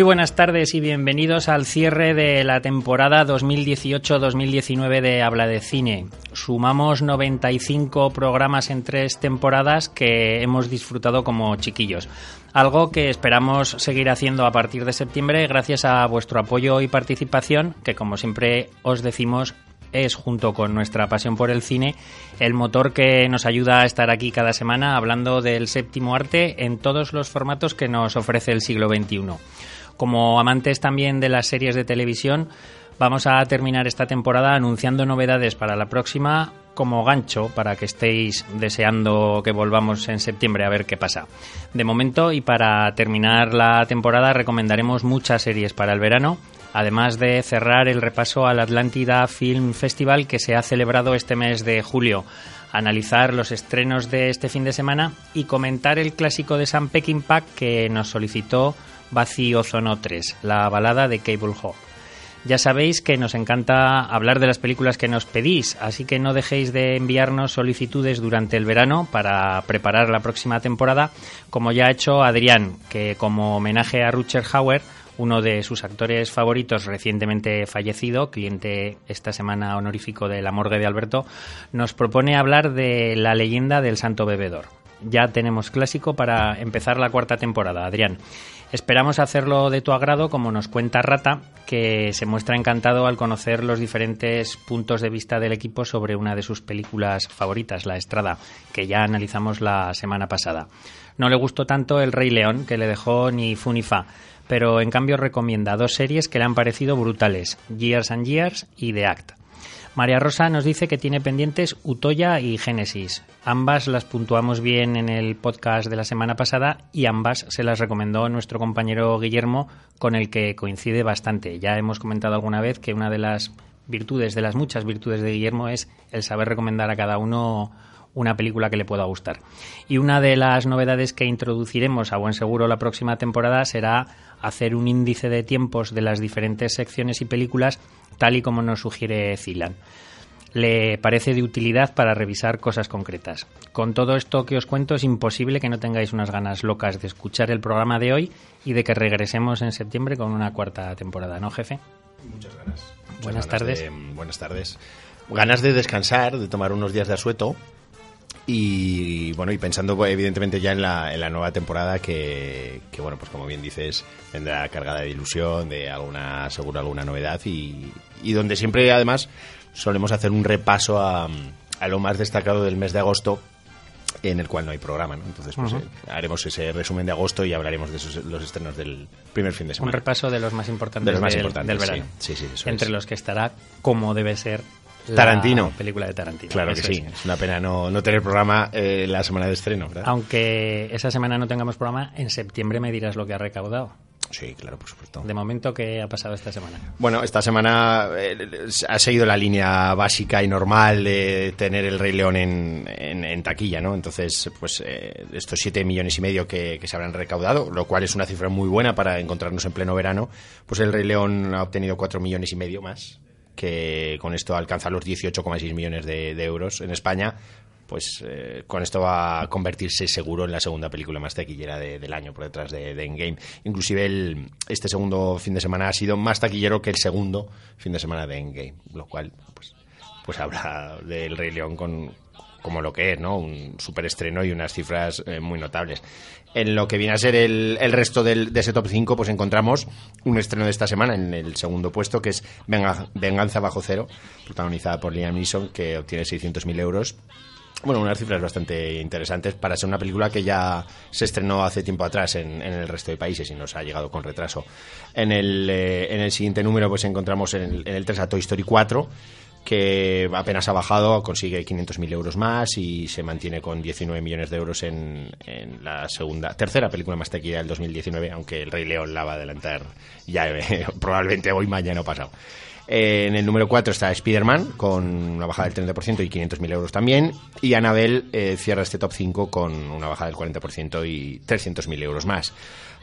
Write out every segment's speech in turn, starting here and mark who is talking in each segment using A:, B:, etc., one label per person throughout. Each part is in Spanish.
A: Muy buenas tardes y bienvenidos al cierre de la temporada 2018-2019 de Habla de Cine. Sumamos 95 programas en tres temporadas que hemos disfrutado como chiquillos. Algo que esperamos seguir haciendo a partir de septiembre gracias a vuestro apoyo y participación, que como siempre os decimos es, junto con nuestra pasión por el cine, el motor que nos ayuda a estar aquí cada semana hablando del séptimo arte en todos los formatos que nos ofrece el siglo XXI. Como amantes también de las series de televisión, vamos a terminar esta temporada anunciando novedades para la próxima como gancho para que estéis deseando que volvamos en septiembre a ver qué pasa. De momento y para terminar la temporada recomendaremos muchas series para el verano, además de cerrar el repaso al Atlántida Film Festival que se ha celebrado este mes de julio, analizar los estrenos de este fin de semana y comentar el clásico de Sam Peckinpah que nos solicitó Vacío Zono 3, la balada de Cable Hawk. Ya sabéis que nos encanta hablar de las películas que nos pedís, así que no dejéis de enviarnos solicitudes durante el verano para preparar la próxima temporada, como ya ha hecho Adrián, que como homenaje a Rutger Hauer, uno de sus actores favoritos recientemente fallecido, cliente esta semana honorífico de la morgue de Alberto, nos propone hablar de la leyenda del santo bebedor. Ya tenemos clásico para empezar la cuarta temporada, Adrián. Esperamos hacerlo de tu agrado, como nos cuenta Rata, que se muestra encantado al conocer los diferentes puntos de vista del equipo sobre una de sus películas favoritas, La Estrada, que ya analizamos la semana pasada. No le gustó tanto El Rey León, que le dejó ni fu ni fa, pero en cambio recomienda dos series que le han parecido brutales, Years and Years y The Act. María Rosa nos dice que tiene pendientes Utoya y Génesis. Ambas las puntuamos bien en el podcast de la semana pasada y ambas se las recomendó nuestro compañero Guillermo, con el que coincide bastante. Ya hemos comentado alguna vez que una de las virtudes, de las muchas virtudes de Guillermo, es el saber recomendar a cada uno una película que le pueda gustar. Y una de las novedades que introduciremos a buen seguro la próxima temporada será hacer un índice de tiempos de las diferentes secciones y películas tal y como nos sugiere Zilan. Le parece de utilidad para revisar cosas concretas. Con todo esto que os cuento es imposible que no tengáis unas ganas locas de escuchar el programa de hoy y de que regresemos en septiembre con una cuarta temporada, ¿no, jefe?
B: Muchas ganas.
A: buenas tardes.
B: buenas tardes. Ganas de descansar, de tomar unos días de asueto y bueno, y pensando pues, evidentemente ya en la, en la nueva temporada que, que, bueno, pues como bien dices, vendrá cargada de ilusión, de alguna, seguro alguna novedad y, y donde siempre además solemos hacer un repaso a, a, lo más destacado del mes de agosto en el cual no hay programa, ¿no? Entonces, pues uh -huh. eh, haremos ese resumen de agosto y hablaremos de esos, los estrenos del primer fin de semana.
A: Un repaso de los más importantes,
B: de los más
A: del,
B: importantes
A: del verano.
B: Sí, sí, sí
A: Entre
B: es.
A: los que estará, como debe ser,
B: Tarantino.
A: La película de Tarantino.
B: Claro que sí.
A: Es.
B: Es una pena no, no tener programa eh, la semana de estreno, ¿verdad?
A: Aunque esa semana no tengamos programa, en septiembre me dirás lo que ha recaudado.
B: Sí, claro, por supuesto.
A: De momento, ¿qué ha pasado esta semana?
B: Bueno, esta semana eh, ha seguido la línea básica y normal de tener el Rey León en, en, en taquilla, ¿no? Entonces, pues eh, estos siete millones y medio que, que, se habrán recaudado, lo cual es una cifra muy buena para encontrarnos en pleno verano, pues el Rey León ha obtenido cuatro millones y medio más que con esto alcanza los 18,6 millones de, euros en España, pues eh, con esto va a convertirse seguro en la segunda película más taquillera de, del año por detrás de, de Endgame. Inclusive el, este segundo fin de semana ha sido más taquillero que el segundo fin de semana de Endgame, lo cual pues, pues habla del Rey León con, como lo que es, ¿no? Un superestreno y unas cifras eh, muy notables. En lo que viene a ser el, el resto del, de ese top 5, pues encontramos un estreno de esta semana en el segundo puesto, que es Venga, Venganza Bajo Cero, protagonizada por Liam Neeson, que obtiene 600.000 euros. Bueno, unas cifras bastante interesantes para ser una película que ya se estrenó hace tiempo atrás en, el resto de países y nos ha llegado con retraso. En el, eh, en el siguiente número pues encontramos en el, en el 3 a Toy Story 4 que apenas ha bajado, consigue 500.000 euros más y se mantiene con 19 millones de euros en, la segunda, tercera película más taquilla del 2019, aunque El Rey León la va a adelantar ya eh, probablemente hoy, mañana o pasado. Eh, en el número 4 está Spider-Man con una bajada del 30% y 500.000 euros también. Y Annabelle eh, cierra este top 5 con una bajada del 40% y 300.000 euros más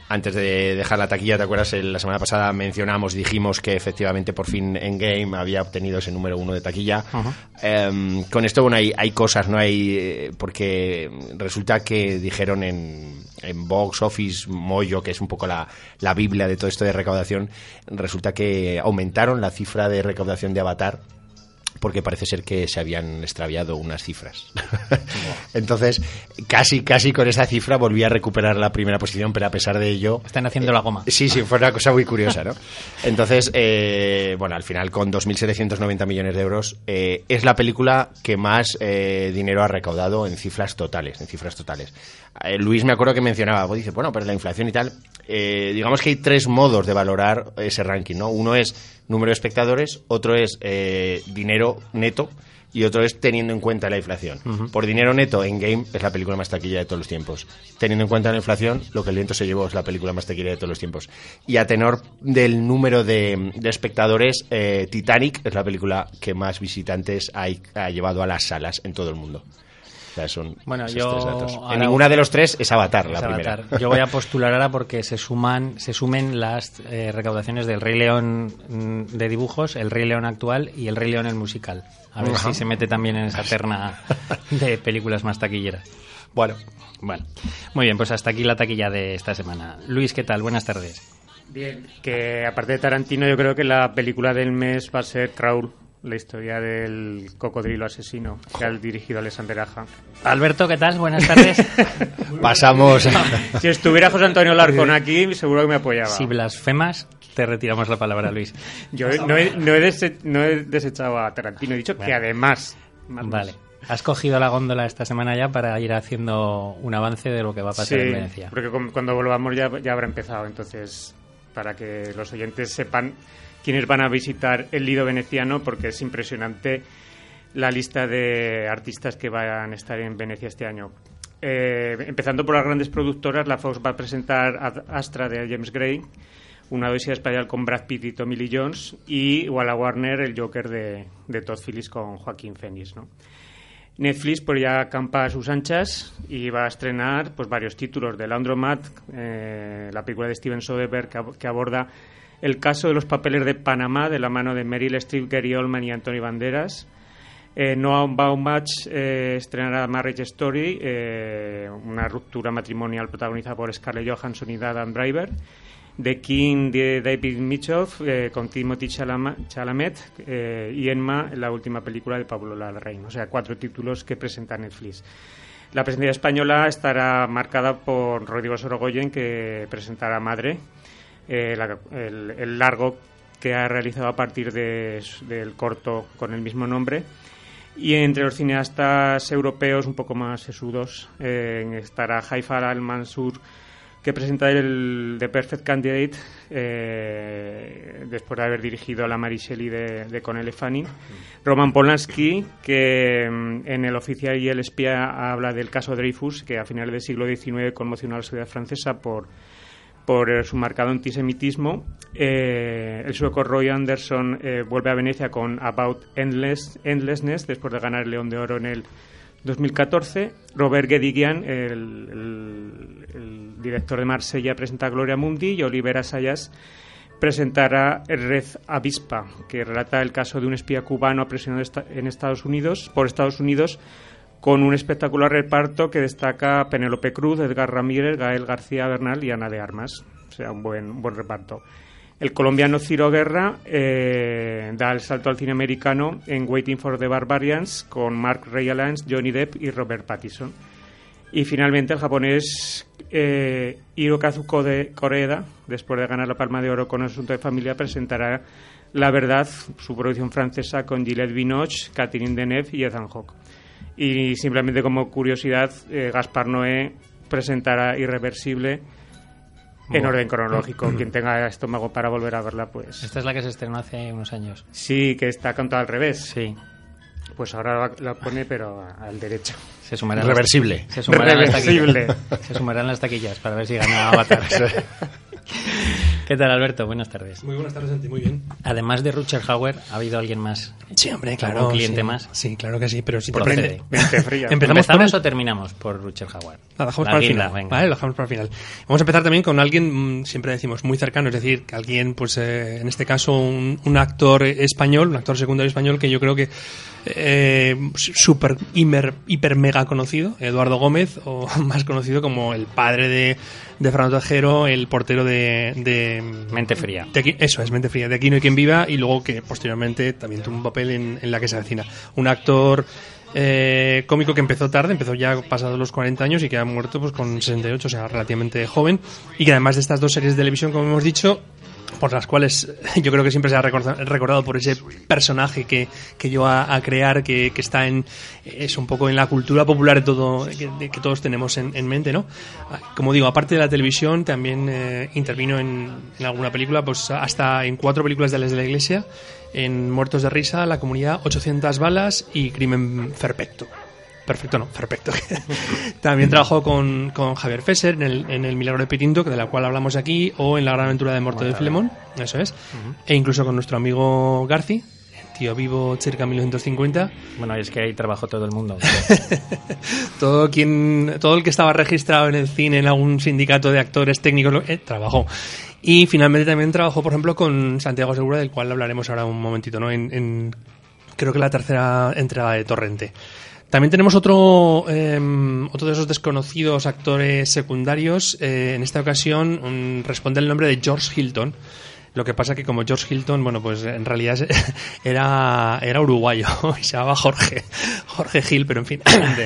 B: antes de dejar la taquilla, ¿te acuerdas? La semana pasada mencionamos, dijimos que efectivamente por fin Endgame había obtenido ese número uno de taquilla. Em, con esto, bueno, hay, hay cosas, ¿no? Hay, eh, porque resulta que dijeron en, en Box Office Moyo, que es un poco la, la Biblia de todo esto de recaudación, resulta que aumentaron la cifra de recaudación de Avatar porque parece ser que se habían extraviado unas cifras. Entonces, casi, casi con esa cifra volví a recuperar la primera posición, pero a pesar de ello...
A: Están haciendo la goma.
B: Sí, sí, fue una cosa muy curiosa, ¿no? Entonces, eh, bueno, al final con 2.790 millones de euros eh, es la película que más eh, dinero ha recaudado en cifras totales, en cifras totales. Luis me acuerdo que mencionaba, pues dice, bueno, pero la inflación y tal, digamos que hay tres modos de valorar ese ranking, ¿no? Uno es número de espectadores, otro es eh, dinero neto y otro es teniendo en cuenta la inflación. Por dinero neto, en Game es la película más taquilla de todos los tiempos. Teniendo en cuenta la inflación, lo que el viento se llevó es la película más taquilla de todos los tiempos. Y a tenor del número de, espectadores, eh, Titanic es la película que más visitantes ha llevado a las salas en todo el mundo son
A: bueno, yo
B: En ninguna de los tres es Avatar, la primera.
A: Yo voy a postular ahora porque se suman se sumen las eh, recaudaciones del Rey León mm, de dibujos, el Rey León actual y el Rey León el musical. A ver si se mete también en esa terna de películas más taquilleras.
B: Bueno,
A: bueno. Muy bien, pues hasta aquí la taquilla de esta semana. Luis, ¿qué tal? Buenas tardes.
C: Bien, que aparte de Tarantino, yo creo que la película del mes va a ser Traul la historia del cocodrilo asesino que ha dirigido Alexander Aja.
A: Alberto, ¿qué tal? Buenas tardes.
B: Pasamos.
C: si estuviera José Antonio Larcón aquí, seguro que me apoyaba.
A: Si blasfemas, te retiramos la palabra, Luis.
C: Yo no he, no he, desechado a Tarantino, he dicho que además.
A: vale. Has cogido la góndola esta semana ya para ir haciendo un avance de lo que va a pasar en Venecia.
C: Porque cuando volvamos ya, ya habrá empezado, entonces, para que los oyentes sepan quienes van a visitar el Lido veneciano porque es impresionante la lista de artistas que van a estar en Venecia este año. Eh, empezando por las grandes productoras, la Fox va a presentar Astra de James Gray, una odisea espacial con Brad Pitt y Tommy Lee Jones, y Walla Warner, el Joker de, Todd Phillips con Joaquín Phoenix. Netflix pues ya acampa a sus anchas y va a estrenar pues varios títulos de Landromat, eh, la película de Steven Soderbergh que aborda el caso de los papeles de Panamá de la mano de Meryl Streep, Gary Oldman y Anthony Banderas. Eh, Noah Baumbach eh, estrenará Marriage Story, eh, una ruptura matrimonial protagonizada por Scarlett Johansson y Adam Driver. The King de David Mitchell eh, con Timothy Chalamet y Enma, la última película de Pablo Larraín. O sea, cuatro títulos que presenta Netflix. La presencia española estará marcada por Rodrigo Sorogoyen, que presentará Madre, eh, el, largo que ha realizado a partir del corto con el mismo nombre. Y entre los cineastas europeos un poco más sesudos eh, estará Haifa al-Mansur, que presenta el The Perfect Candidate eh, después de haber dirigido a la Mary Shelley de, de Conelle Fanning. Roman Polanski, que mm, en El oficial y el espía habla del caso Dreyfus, que a finales del siglo XIX conmocionó a la sociedad francesa por por eh, su marcado antisemitismo. Eh, el sueco Roy Anderson eh, vuelve a Venecia con About Endless, Endlessness después de ganar el León de Oro en el 2014. Robert Guédiguian, el, director de Marsella, presenta Gloria Mundi y Olivera Sayas presentará Red Avispa, que relata el caso de un espía cubano apresionado en Estados Unidos por Estados Unidos con un espectacular reparto que destaca Penélope Cruz, Edgar Ramírez, Gael García Bernal y Ana de Armas. O sea, un buen, buen reparto. El colombiano Ciro Guerra eh, da el salto al cine americano en Waiting for the Barbarians con Mark Rylance, Johnny Depp y Robert Pattinson. Y finalmente el japonés eh, Hirokazu de Koreda, después de ganar la Palma de Oro con Asunto de Familia, presentará La Verdad, su producción francesa con Gillette Binoche, Catherine Deneuve y Ethan Hawke. Y simplemente como curiosidad, eh, Gaspar Noé presentará Irreversible en orden cronológico. Quien tenga estómago para volver a verla, pues...
A: Esta es la que se estrenó hace unos años.
C: Sí, que está contada al revés.
A: Sí.
C: Pues ahora la pone, pero al derecho.
A: Se sumarán
B: Reversible.
A: Las, se sumarán las
C: Reversible.
A: taquillas. Se sumarán las taquillas para ver si gana Avatar. ¿Qué tal, Alberto? Buenas tardes.
D: Muy buenas tardes, Santi. Muy bien.
A: Además de Rutger Hauer, ¿ha habido alguien más?
D: Sí, hombre,
A: ¿Algún
D: claro.
A: cliente
D: sí.
A: más?
D: Sí, claro que sí, pero sí.
A: Procede.
C: Mente fría.
D: Empezamos por
A: ¿Empezamos
D: el-
A: o terminamos por Rutger Hauer?
D: La dejamos
A: La
D: para el final.
A: venga.
D: Vale, lo dejamos para el final. Vamos a empezar también con alguien, mm, siempre decimos, muy cercano, es decir, que alguien, pues eh, en este caso, un, un actor español, un actor secundario español que yo creo que eh, súper, hiper, hiper mega conocido, Eduardo Gómez, o más conocido como el padre de, de Fernando Tejero, el portero de, de
A: Mente fría.
D: de aquí- eso es, mente fría. De aquí no hay quien viva y luego que posteriormente también tuvo un papel en, en la que se avecina. Un actor eh, cómico que empezó tarde, empezó ya pasados los 40 años y que ha muerto pues con 68, o sea, relativamente joven. Y que además de estas dos series de televisión, como hemos dicho, por las cuales yo creo que siempre se ha recorda- recordado por ese personaje que, que yo a, a crear, que, que está en es un poco en la cultura popular todo que todos tenemos en, en mente, ¿no? Como digo, aparte de la televisión, también eh, intervino en, en alguna película, pues hasta en cuatro películas de las de la Iglesia, en Muertos de Risa, La Comunidad, 800 balas y Crimen Perfecto. Perfecto, no, perfecto. También trabajó con, con Javier Fesser en el, en el Milagro de Pitinto, de la cual hablamos aquí, o en La Gran Aventura de Morte de Filemón, eso es. E incluso con nuestro amigo Garci, tío vivo cerca de 1950.
A: Bueno, es que ahí trabajó todo el mundo.
D: Todo, quien, todo el que estaba registrado en el cine, en algún sindicato de actores técnicos, eh, trabajó. Y finalmente también trabajó, por ejemplo, con Santiago Segura, del cual hablaremos ahora un momentito, ¿no? En, en- creo que la tercera entrega de Torrente. También tenemos otro, eh, otro de esos desconocidos actores secundarios. eh, en esta ocasión mm, responde el nombre de George Hilton. Lo que pasa que como George Hilton, bueno, pues en realidad era, era uruguayo y se llamaba Jorge, Jorge Gil, pero en fin.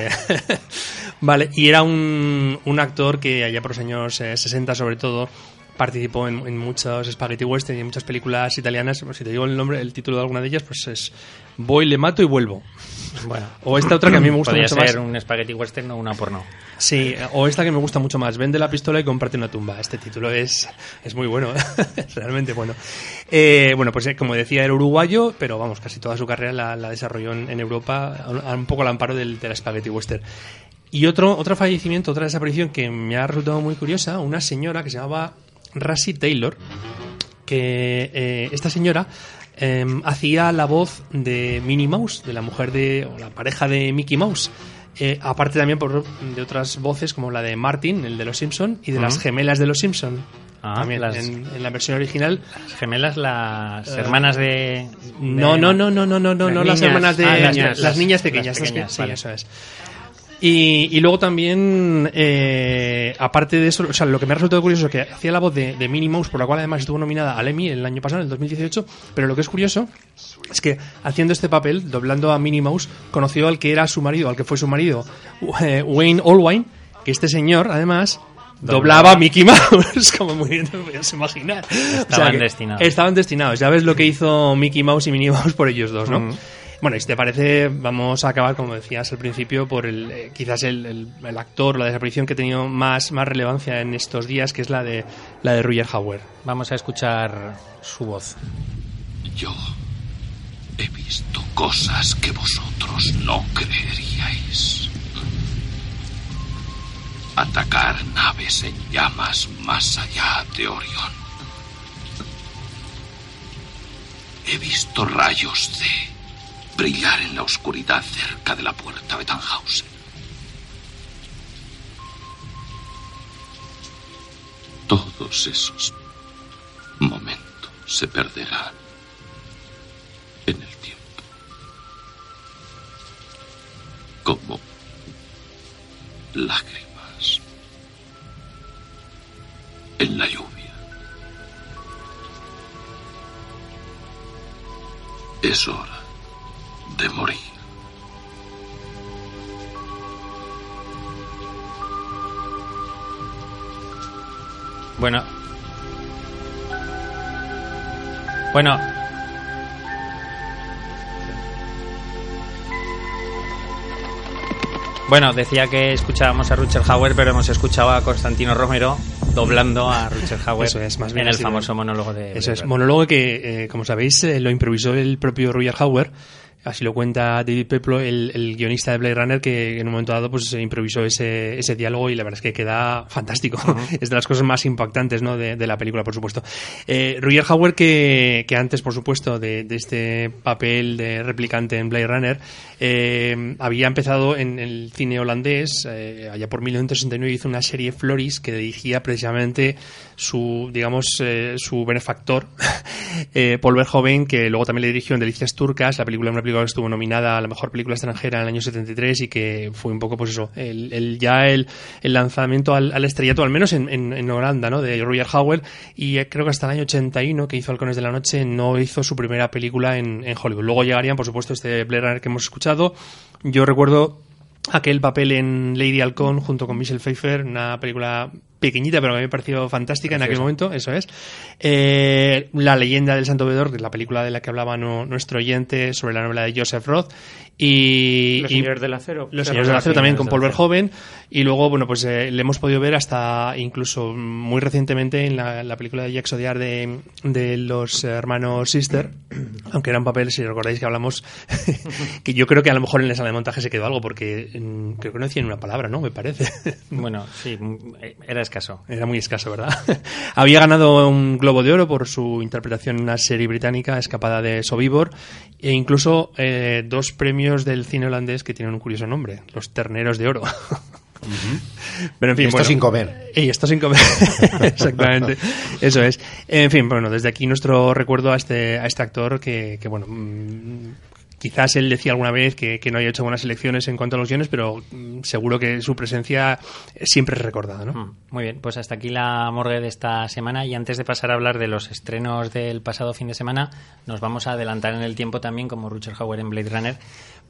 D: vale, y era un, un actor que allá por los años eh, 60 sobre todo participó en, en muchos spaghetti western y en muchas películas italianas. Pues Si te digo el nombre, el título de alguna de ellas, pues es Voy, le mato y vuelvo.
A: Bueno,
D: O esta otra que a mí me gusta mucho
A: ser
D: más.
A: un spaghetti western o una porno.
D: Sí, o esta que me gusta mucho más, Vende la pistola y comparte una tumba. Este título es, es muy bueno, es realmente bueno. Eh, bueno, pues eh, como decía, era uruguayo, pero vamos, casi toda su carrera la, la desarrolló en, en Europa, un, un poco al amparo del, del spaghetti western. Y otro, otro fallecimiento, otra desaparición que me ha resultado muy curiosa, una señora que se llamaba Rassi Taylor, que eh, esta señora eh, hacía la voz de Minnie Mouse, de la mujer de, o la pareja de Mickey Mouse. Eh, aparte también por, de otras voces como la de Martin, el de Los Simpson, y de las gemelas de Los Simpson.
A: Ah,
D: también
A: las-
D: en, en la versión original.
A: Las gemelas, las hermanas de... de-
D: No, no, no, no, no, no, no,
A: Las
D: no las
A: niñas.
D: hermanas de
A: Ah,
D: las,
A: las-
D: las niñas
A: las
D: pequeñas. que-
A: pequeñas,
D: sí,
A: vale.
D: eso es. Y, y luego también, eh, aparte de eso, o sea, lo que me ha resultado curioso es que hacía la voz de, de Minnie Mouse, por la cual además estuvo nominada al Emmy el año pasado, en el 2018, pero lo que es curioso es que haciendo este papel, doblando a Minnie Mouse, conoció al que era su marido, al que fue su marido, eh, Wayne Allwine, que este señor, además, doblaba a Mickey Mouse, como muy bien te puedes imaginar.
A: Estaban destinados.
D: Estaban destinados. Ya ves lo que hizo Mickey Mouse y Minnie Mouse por ellos dos, ¿no? Bueno, y si te parece, vamos a acabar, como decías al principio, por el eh, quizás el, el- el actor, la desaparición que ha tenido más, más relevancia en estos días, que es la de la de Roger Hauer.
A: Vamos a escuchar su voz.
E: Yo he visto cosas que vosotros no creeríais. Atacar naves en llamas más allá de Orión. He visto rayos de brillar en la oscuridad cerca de la puerta de Tannhausen. Todos esos momentos se perderán en el tiempo. Como lágrimas en la lluvia. Es hora de morir.
A: Bueno. Bueno. Bueno, decía que escuchábamos a Richard Hauer, pero hemos escuchado a Constantino Romero doblando a Richard Hauer
D: Eso es, más bien
A: en el famoso
D: ¿no?
A: monólogo de...
D: Eso es, monólogo que, eh, como sabéis, eh, lo improvisó el propio Roger Hauer. Así lo cuenta David Peplo, el, el guionista de Blade Runner, que en un momento dado pues improvisó ese, ese diálogo y la verdad es que queda fantástico. es de las cosas más impactantes ¿no? de, de la película, por supuesto. Eh, Roger Hauer, que, que antes, por supuesto, de, de este papel de replicante en Blade Runner, eh, había empezado en el cine holandés, eh, allá por 1969 hizo una serie Floris que dirigía precisamente su, digamos, eh, su benefactor, eh, Paul Verhoeven, que luego también le dirigió en Delicias Turcas, la película, una película que estuvo nominada a la mejor película extranjera en el año 73 y que fue un poco, pues eso, el, el- ya el, el lanzamiento al, al estrellato, al menos en, en, Holanda, ¿no? De Roger Howell, y eh, creo que hasta el año 81, que hizo Halcones de la Noche, no hizo su primera película en, Hollywood. Luego llegarían, por supuesto, este Blade Runner que hemos escuchado. Yo recuerdo aquel papel en Lady Halcón junto con Michelle Pfeiffer, una película pequeñita pero que me pareció fantástica en aquel momento, eso es. Eh, la leyenda del Santo Vedor, que es la película de la que hablaba no- nuestro oyente sobre la novela de Joseph Roth. Y,
C: Los Señores del Acero.
D: Los Señores del Acero también con Paul. Verhoeven. Y luego, bueno, pues eh, le hemos podido ver hasta incluso muy recientemente en la, la película de Jacques Odiar de, de los hermanos Sister. Aunque era un papel, si recordáis que hablamos, que yo creo que a lo mejor en la sala de montaje se quedó algo, porque mm, creo que no decían una palabra, ¿no? Me parece.
A: Bueno, sí, mm, era escaso.
D: Era muy escaso, ¿verdad? Había ganado un Globo de Oro por su interpretación en una serie británica, Escapada de Sobibor, e incluso eh, dos premios del cine holandés que tienen un curioso nombre, los Terneros de Oro. Pero en fin,
B: Y esto
D: bueno.
B: sin comer.
D: Y esto sin comer. Exactamente. Eso es. En fin, bueno, desde aquí nuestro recuerdo a este, a este actor que, que bueno, mm, quizás él decía alguna vez que, no haya hecho buenas elecciones en cuanto a los guiones, pero mm, seguro que su presencia siempre es recordada, ¿no?
A: Mm, Muy bien, pues hasta aquí la morgue de esta semana y antes de pasar a hablar de los estrenos del pasado fin de semana, nos vamos a adelantar en el tiempo también como Richard Hauer en Blade Runner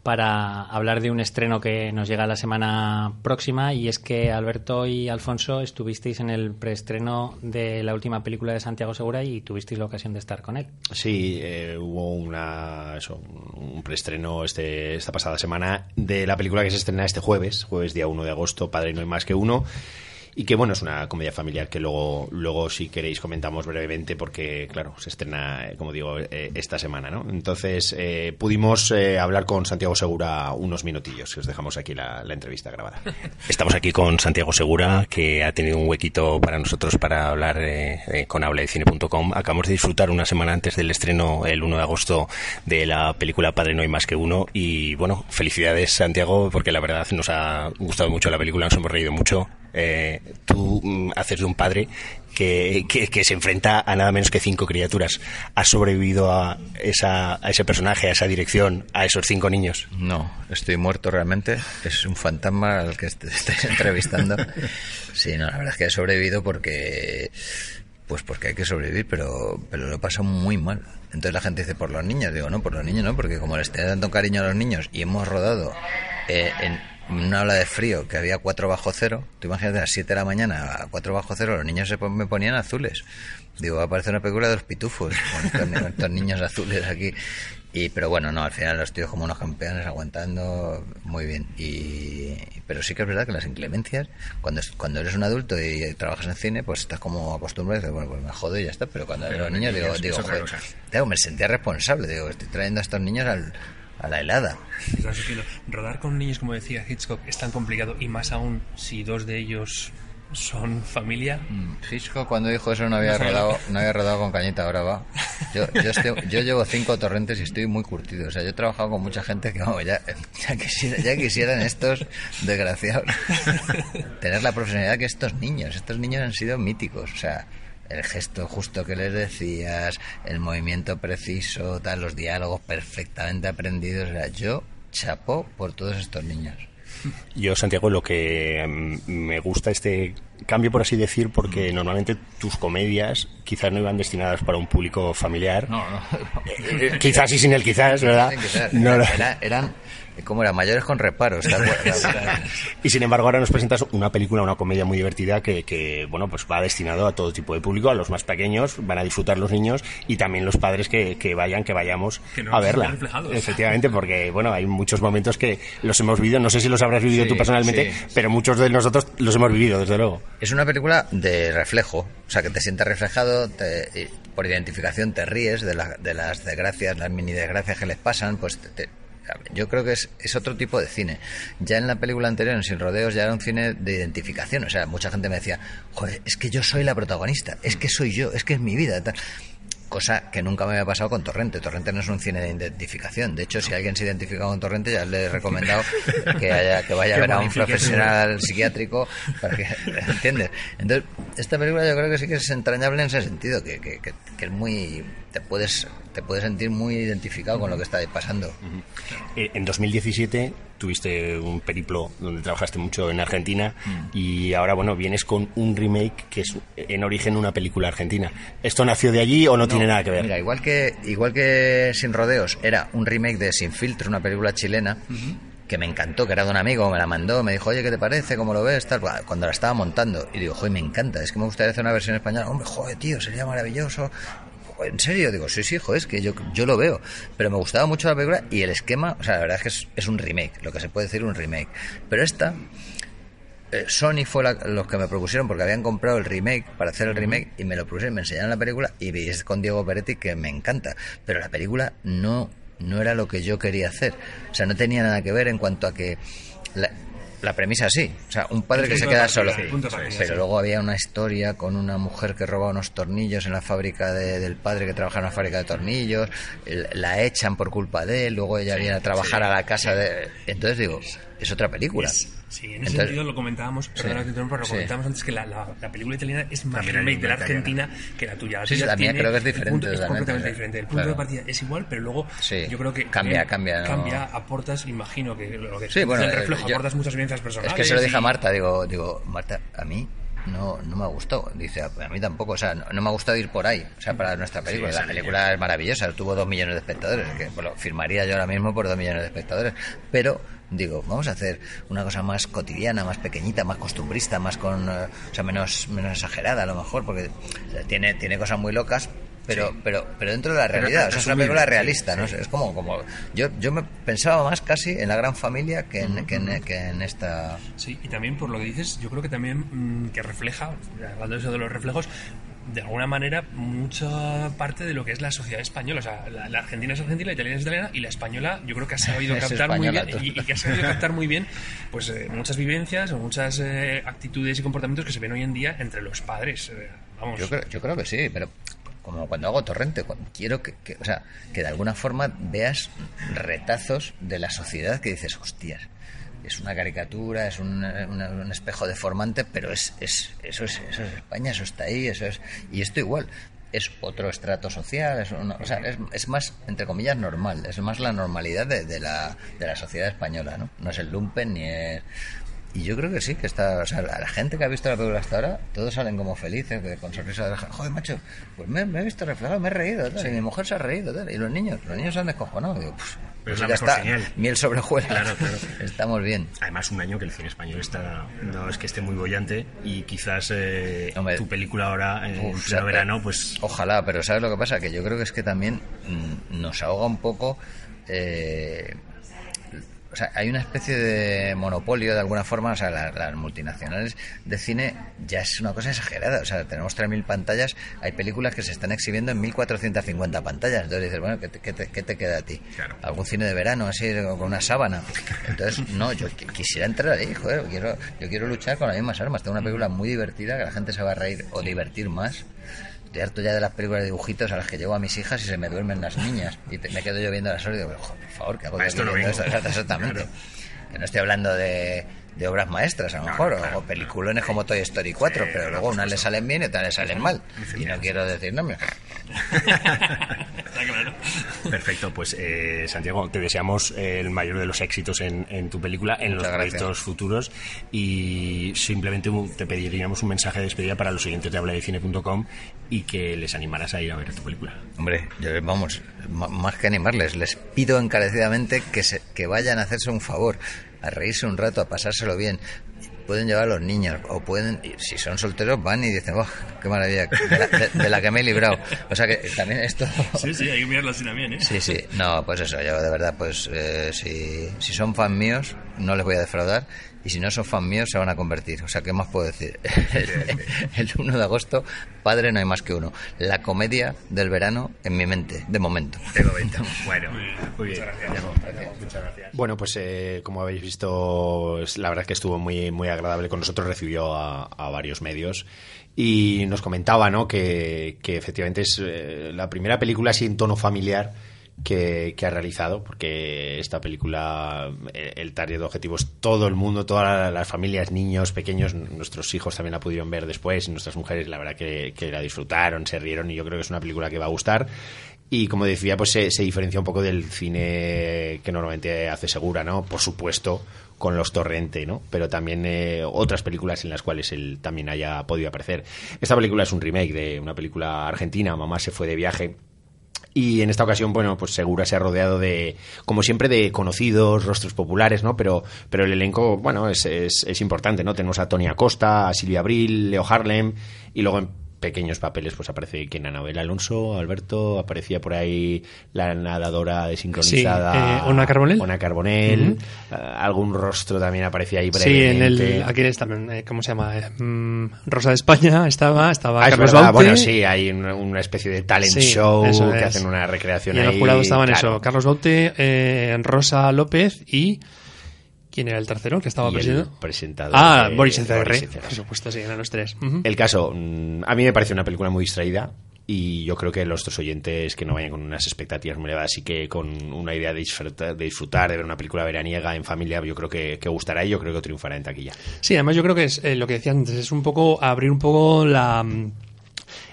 A: para hablar de un estreno que nos llega la semana próxima y es que Alberto y Alfonso estuvisteis en el preestreno de la última película de Santiago Segura y tuvisteis la ocasión de estar con él.
B: Sí, eh, hubo una, un preestreno este, esta pasada semana de la película que se estrena este jueves, jueves día 1 de agosto, Padre no hay más que uno. Y que bueno, es una comedia familiar que luego, luego si queréis comentamos brevemente porque claro, se estrena, eh, como digo, eh, esta semana, ¿no? Entonces eh, pudimos eh, hablar con Santiago Segura unos minutillos, que os dejamos aquí la, entrevista grabada.
F: Estamos aquí con Santiago Segura, que ha tenido un huequito para nosotros para hablar eh, eh, con habladecine.com. Acabamos de disfrutar una semana antes del estreno, el 1 de agosto, de la película Padre no hay más que uno. Y bueno, felicidades Santiago, porque la verdad nos ha gustado mucho la película, nos hemos reído mucho. Eh, tú mm, haces de un padre que, que, que se enfrenta a nada menos que cinco criaturas. ¿Has sobrevivido a, esa, a ese personaje, a esa dirección, a esos cinco niños?
G: No, estoy muerto realmente. Es un fantasma al que est- entrevistando. Sí, no, la verdad es que he sobrevivido porque. Pues porque hay que sobrevivir, pero, pero lo pasa muy mal. Entonces la gente dice, por los niños. Digo, no, por los niños no, porque como les tengo tanto cariño a los niños y hemos rodado eh, en una ola de frío que había 4 bajo cero, tú imagínate a las 7 de la mañana a 4 bajo cero, los niños se pon- me ponían azules. Digo, va a parecer una película de los pitufos, con estos, estos niños azules aquí. Y, pero bueno, no, al final los tíos como unos campeones aguantando muy bien. Y, pero sí que es verdad que las inclemencias, cuando, cuando eres un adulto y trabajas en cine, pues estás como acostumbrado y dices, bueno, pues me jodo y ya está. Pero cuando eres los niños, digo,
H: niños,
G: digo, joder, digo, me sentía responsable. Digo, estoy trayendo a estos niños al, a la helada.
D: Rodar con niños, como decía Hitchcock, es tan complicado y más aún si dos de ellos son familia.
G: Mm, Hitchcock cuando dijo eso no había
D: No
G: rodado, no había rodado con Cañita Brava. Yo, yo, estoy- yo llevo cinco torrentes y estoy muy curtido. O sea, yo he trabajado con mucha gente que vamos, ya, ya, quisiera- ya quisieran estos desgraciados tener la profesionalidad que estos niños. Estos niños han sido míticos. O sea, el gesto justo que les decías, el movimiento preciso, tal, los diálogos perfectamente aprendidos. O sea, yo chapó por todos estos niños.
F: Yo, Santiago, lo que mm, me gusta este cambio, por así decir, porque normalmente tus comedias quizás no iban destinadas para un público familiar.
G: No, no.
F: Eh, quizás y sin el quizás, ¿verdad?
G: Ser.
F: No, no.
G: Era- eran ¿Cómo era? Mayores con reparos, ¿te acuerdas?
B: y sin embargo ahora nos presentas una película, una comedia muy divertida que, que, bueno, pues va destinado a todo tipo de público, a los más pequeños, van a disfrutar los niños y también los padres que, que vayan, que vayamos
H: Que no
B: a verla. Efectivamente, porque bueno, hay muchos momentos que los hemos vivido, no sé si los habrás vivido
G: Sí,
B: tú personalmente,
G: sí.
B: pero muchos de nosotros los hemos vivido, desde luego.
G: Es una película de reflejo, o sea, que te sientes reflejado, te- por identificación te ríes de, la- de las desgracias, las mini desgracias que les pasan, pues te- te- yo creo que es, es otro tipo de cine. Ya en la película anterior, en Sin Rodeos, ya era un cine de identificación, o sea, mucha gente me decía, joder, es que yo soy la protagonista, es que soy yo, es que es mi vida. Cosa que nunca me había pasado con Torrente. Torrente no es un cine de identificación. De hecho, si alguien se identifica con Torrente, ya le he recomendado que, haya, que vaya a ver a un profesional psiquiátrico para que ¿entiendes? Entonces, esta película yo creo que sí que es entrañable en ese sentido, que, que, que- que es muy te puedes te puedes sentir muy identificado con lo que está pasando.
B: Eh, En 2017 tuviste un periplo donde trabajaste mucho en Argentina y ahora, bueno, vienes con un remake que es en origen una película argentina. ¿Esto nació de allí o no, tiene nada que ver?
G: Mira, igual que igual que Sin Rodeos era un remake de Sin Filtro, una película chilena. Que me encantó, que era de un amigo, me la mandó, me dijo, oye, ¿qué te parece? ¿Cómo lo ves? Tal, cuando la estaba montando. Y digo, joder, me encanta, es que me gustaría hacer una versión española. Hombre, joder, tío, sería maravilloso. ¿En serio? Digo, sí, sí, joder, es que yo, yo lo veo. Pero me gustaba mucho la película y el esquema, o sea, la verdad es que es, un remake, lo que se puede decir un remake. Pero esta, eh, Sony fue la- los que me propusieron porque habían comprado el remake para hacer el remake y me lo propusieron, me enseñaron la película y vi con Diego Peretti que me encanta, pero la película no no era lo que yo quería hacer, o sea, no tenía nada que ver en cuanto a que la, la premisa sí, o sea, un padre que se queda solo,
H: sí,
G: pero luego había una historia con una mujer que roba unos tornillos en la fábrica de- del padre que trabaja en la fábrica de tornillos, la echan por culpa de él, luego ella viene a trabajar a la casa de... Entonces digo, es otra película.
H: Sí, en ese
G: Entonces-
H: sentido lo comentábamos, perdona que te interrumpa, lo
G: sí.
H: comentábamos antes que la, la- la película italiana es más
C: También
H: remake de la
C: italiana.
H: Argentina que la tuya. La
G: Sí, sí,
H: tuya
G: la mía
H: tiene
G: creo que es diferente,
H: punto- es completamente
G: sí.
H: diferente. El punto
G: Claro.
H: de partida es igual, pero luego
G: Sí,
H: yo creo que
G: cambia, cambia, ¿no?
H: cambia, aportas, imagino que lo que
G: Sí, bueno,
H: el reflejo,
G: yo-
H: aportas muchas vivencias personales.
G: Es que se lo dije a Marta, digo, digo, Marta, a mí no, no me ha gustado. Dice, a mí tampoco, o sea, no, no me ha gustado ir por ahí, o sea, para nuestra película. la película es maravillosa, tuvo dos millones de espectadores, que lo firmaría yo ahora mismo por dos millones de espectadores. Pero, digo, vamos a hacer una cosa más cotidiana, más pequeñita, más costumbrista, más con, eh, o sea, menos, menos exagerada a lo mejor, porque tiene, tiene cosas muy locas. Pero, pero, pero dentro de la realidad, o sea, es una película realista, ¿no? Es como, como yo, yo me pensaba más casi en la gran familia que en, que en, que en esta
H: Sí, y también por lo que dices, yo creo que también mm, que refleja, hablando de eso de los reflejos, de alguna manera mucha parte de lo que es la sociedad española. O sea, la, la argentina es argentina, la italiana es italiana y la española yo creo que ha sabido captar muy bien y, y que ha sabido captar muy bien pues eh, muchas vivencias o muchas eh, actitudes y comportamientos que se ven hoy en día entre los padres. Eh, vamos,
G: Yo creo, yo creo que sí, pero como cuando hago torrente, quiero que, que- o sea, que de alguna forma veas retazos de la sociedad que dices, hostias, es una caricatura, es un, una- un espejo deformante, pero es, es, eso, es, eso es España, eso está ahí, eso es... Y esto igual, es otro estrato social, es, una- o sea, es, es más, entre comillas, normal, es más la normalidad de, de la, de la sociedad española, ¿no? No es el lumpen ni es... Y yo creo que sí, que está, o sea, la, la gente que ha visto la película hasta ahora, todos salen como felices, con sonrisa de joder, macho, pues me, me he visto reflejado, me he reído, tal, y mi mujer se ha reído, tal, y los niños, los niños se han descojonado, digo, pues,
B: Pero es la mejor
G: está,
B: señal.
G: miel sobre hojuelas,
B: Claro, claro.
G: estamos bien.
B: Además, un año que el cine español está. No es que esté muy bollante y quizás eh,
G: Hombre.
B: tu película ahora, en
G: Uf,
B: pleno verano, pues.
G: Ojalá, pero ¿sabes lo que pasa? Que yo creo que es que también mm, nos ahoga un poco. eh, o sea, hay una especie de monopolio de alguna forma. O sea, la- las multinacionales de cine ya es una cosa exagerada. O sea, tenemos 3.000 pantallas. Hay películas que se están exhibiendo en 1.450 pantallas. Entonces dices, bueno, ¿qué te, qué te- qué te queda a ti? ¿Algún cine de verano así con una sábana? Entonces, no, yo qui- quisiera entrar ahí, joder. Quiero, yo quiero luchar con las mismas armas. Tengo una película muy divertida que la gente se va a reír o divertir más. Estoy harto ya de las películas de dibujitos a las que llevo a mis hijas y se me duermen las niñas. Y te- me quedo yo viendo las horas y digo, "Jo, por favor, ¿qué hago yo
B: esto no
G: viendo
B: vengo".
G: esto? Exactamente. Que no estoy hablando de, de obras maestras, a lo mejor, o- o peliculones como Toy Story 4, pero luego unas le salen bien y otras le salen mal. Y no quiero decir nombres.
F: Perfecto, pues eh, Santiago, te deseamos el mayor de los éxitos en, en tu película, en los
G: gracias.
F: proyectos futuros y simplemente te pediríamos un mensaje de despedida para los oyentes de habladecine.com y que les animaras a ir a ver tu película.
G: Hombre, yo, vamos, más que animarles, les pido encarecidamente que, se, que vayan a hacerse un favor, a reírse un rato, a pasárselo bien. Pueden llevar a los niños, o pueden, si son solteros, van y dicen, ¡oh, qué maravilla! De la, de- de la que me he librado. O sea que también esto.
H: Sí, sí, hay que mirarlo así también, ¿eh?
G: Sí, sí, no, pues eso, yo de verdad, pues eh, si, si son fan míos, no les voy a defraudar, y si no son fan míos, se van a convertir. O sea, ¿qué más puedo decir? El, el 1 de agosto, padre no hay más que uno. La comedia del verano en mi mente, de momento.
F: De momento. Bueno, muy bien. Santiago, Muchas gracias.
B: Bueno, pues eh, como habéis visto, la verdad es que estuvo muy, muy agradable con nosotros, recibió a, a varios medios y nos comentaba ¿no? que, que efectivamente es eh, la primera película así en tono familiar que, que ha realizado, porque esta película, el target objetivo es todo el mundo, todas las familias, niños, pequeños, nuestros hijos también la pudieron ver después y nuestras mujeres la verdad que, que la disfrutaron, se rieron y yo creo que es una película que va a gustar. Y como decía, pues se, se diferencia un poco del cine que normalmente hace Segura, ¿no? Por supuesto, con los Torrente, ¿no? Pero también eh, otras películas en las cuales él también haya podido aparecer. Esta película es un remake de una película argentina, Mamá se fue de viaje. Y en esta ocasión, bueno, pues Segura se ha rodeado de, como siempre, de conocidos, rostros populares, ¿no? Pero, pero el elenco, bueno, es, es, es importante, ¿no? Tenemos a Tony Acosta, a Silvia Abril, Leo Harlem, y luego pequeños papeles, pues aparece quien Anabel Alonso, Alberto, aparecía por ahí la nadadora desincronizada.
D: Sí, eh, Ona Carbonell.
B: Ona Carbonell, eh, algún rostro también aparecía ahí
D: Sí, en
B: brevemente.
D: el. Aquí está también, eh, ¿cómo se llama? Mm, Rosa de España estaba, estaba
B: Ah, es
D: Carlos
B: verdad.
D: Baute.
B: Bueno, sí, hay una, especie de talent
D: Sí,
B: show que
D: es.
B: hacen una recreación
D: Y en
B: ahí.
D: el jurado estaban
B: claro.
D: eso, Carlos Baute, eh, Rosa López y... ¿Quién era el tercero que estaba
B: presentador
D: Ah,
B: de-
D: Boris. Por supuesto, sí, eran los tres.
B: El caso, mm, a mí me parece una película muy distraída y yo creo que los otros oyentes que no vayan con unas expectativas muy elevadas y que con una idea de disfrutar, de disfrutar, de ver una película veraniega en familia, yo creo que, que gustará y yo creo que triunfará en taquilla.
D: Sí, además yo creo que es eh, lo que decía antes, es un poco abrir un poco la mm,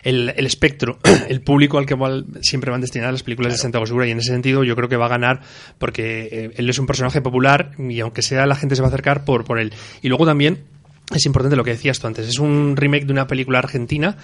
D: el, el espectro, el público al que siempre van destinadas las películas de Santiago Segura y en ese sentido yo creo que va a ganar porque eh, él es un personaje popular y aunque sea la gente se va a acercar por, por él. Y luego también es importante lo que decías tú antes, es un remake de una película argentina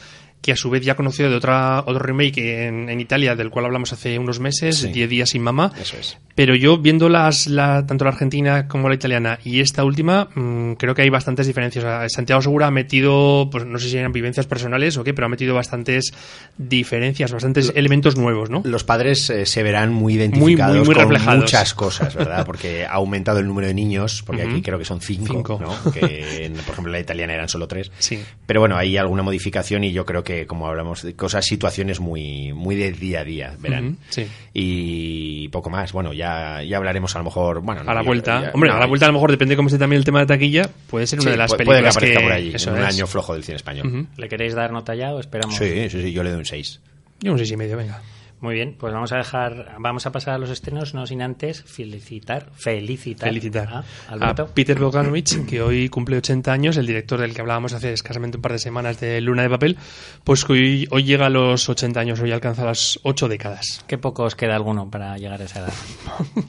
D: que a su vez ya conoció de otra otro remake en, en Italia del cual hablamos hace unos meses,
B: Sí.
D: 10 días sin mamá.
B: Eso es.
D: Pero yo viendo las, la, tanto la argentina como la italiana y esta última, mm, creo que hay bastantes diferencias. O sea, Santiago Segura ha metido, pues no sé si eran vivencias personales o qué, pero ha metido bastantes diferencias, bastantes elementos nuevos, ¿no?
B: Los padres eh, se verán muy identificados
D: muy, muy
B: con
D: reflejados.
B: muchas cosas, ¿verdad? Porque ha aumentado el número de niños, porque aquí creo que son cinco,
D: Cinco.
B: ¿no? Que, por ejemplo, en la italiana eran solo tres.
D: Sí.
B: Pero bueno, hay alguna modificación y yo creo que, como hablamos de cosas, situaciones muy, muy de día a día, verán.
D: Ujú, sí.
B: Y poco más. Bueno, ya, ya hablaremos a lo mejor. Bueno, no,
D: A la
B: yo-
D: vuelta.
B: ya-
D: Hombre,
B: no,
D: a la vuelta a lo mejor depende cómo esté también el tema de taquilla, puede ser una
B: sí,
D: de las
B: puede- puede que
D: películas
B: aparezca por allí,
D: eso
B: en un
D: es.
B: año flojo del cine español.
D: Ujú.
A: ¿Le queréis dar nota ya o esperamos?
B: Sí, sí, sí, yo le doy un 6.
D: Yo un seis y medio, venga.
A: Muy bien, pues vamos a dejar, vamos a pasar a los estrenos, no sin antes felicitar, felicitar,
D: Felicitar
A: a
D: a
A: Alberto.
D: Peter Bogdanovich, que hoy cumple 80 años, el director del que hablábamos hace escasamente un par de semanas de Luna de Papel, pues que hoy, hoy llega a los 80 años, hoy alcanza las 8 décadas.
A: Qué poco os queda alguno para llegar a esa edad.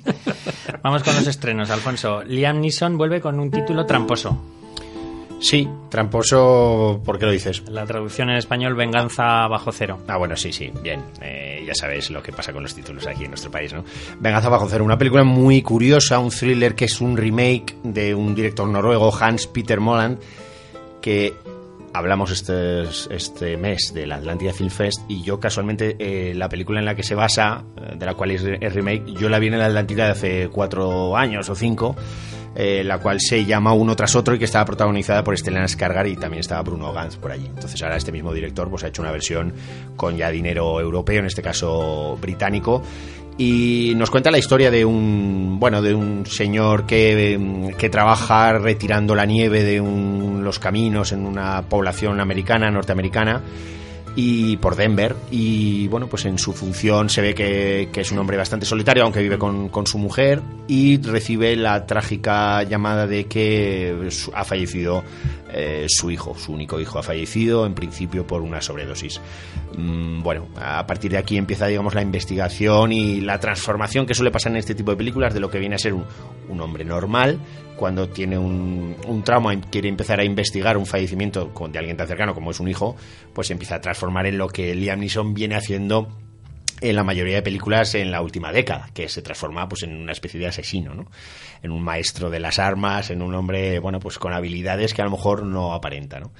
A: Vamos con los estrenos, Alfonso. Liam Neeson vuelve con un título tramposo.
B: Sí, tramposo, ¿por qué lo dices?
A: La traducción en español, Venganza bajo cero.
B: Ah, bueno, sí, sí, bien. Eh, ya sabéis lo que pasa con los títulos aquí en nuestro país, ¿no? Venganza bajo cero, una película muy curiosa, un thriller que es un remake de un director noruego, Hans Peter Moland, que hablamos este, este mes del Atlántida Film Fest y yo casualmente eh, la película en la que se basa, eh, de la cual es remake, yo la vi en el Atlántida de hace cuatro años o cinco, eh, la cual se llama Uno tras otro y que estaba protagonizada por Stellan Skarsgård y también estaba Bruno Gantz por allí. Entonces ahora este mismo director pues ha hecho una versión con ya dinero europeo, en este caso británico, y nos cuenta la historia de un bueno de un señor que, que trabaja retirando la nieve de un- los caminos en una población americana norteamericana y por Denver. Y bueno pues en su función se ve que, que es un hombre bastante solitario aunque vive con, con su mujer y recibe la trágica llamada de que ha fallecido eh, su hijo, su único hijo ha fallecido, en principio por una sobredosis. Mm, bueno, a partir de aquí empieza, digamos, la investigación y la transformación que suele pasar en este tipo de películas de lo que viene a ser un, hombre normal cuando tiene un, trauma y quiere empezar a investigar un fallecimiento de alguien tan cercano como es un hijo, pues empieza a transformar en lo que Liam Neeson viene haciendo en la mayoría de películas en la última década, que se transforma pues en una especie de asesino, ¿no? En un maestro de las armas, en un hombre, bueno, pues con habilidades que a lo mejor no aparenta, ¿no?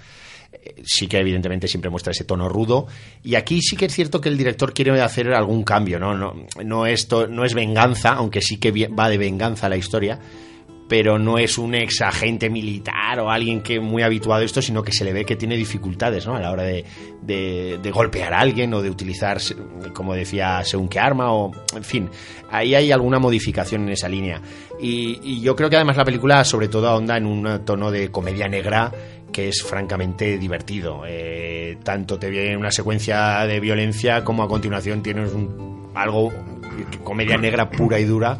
B: Eh, sí que evidentemente siempre muestra ese tono rudo y aquí sí que es cierto que el director quiere hacer algún cambio, ¿no? No, no, esto, no es venganza, aunque sí que va de venganza la historia, pero no es un ex agente militar o alguien que muy habituado a esto, sino que se le ve que tiene dificultades ¿no? a la hora de, golpear a alguien o de utilizar, como decía, según qué arma o, en fin, ahí hay alguna modificación en esa línea. Y, y yo creo que además la película sobre todo ahonda en un tono de comedia negra que es francamente divertido. Eh, tanto te viene una secuencia de violencia como a continuación tienes un, algo, comedia negra pura y dura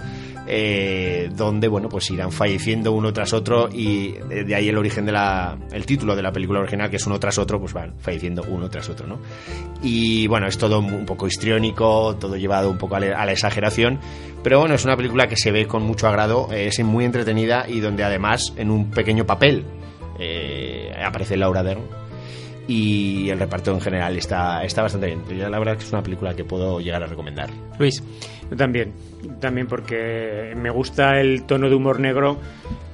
B: eh, donde bueno pues irán falleciendo uno tras otro y de ahí el origen de la el título de la película original que es uno tras otro pues van falleciendo uno tras otro no y bueno es todo un poco histriónico todo llevado un poco a la, exageración pero bueno es una película que se ve con mucho agrado es muy entretenida y donde además en un pequeño papel eh, aparece Laura Dern y el reparto en general está, está bastante bien. La verdad es que es una película que puedo llegar a recomendar.
A: Luis.
C: Yo también, también porque me gusta el tono de humor negro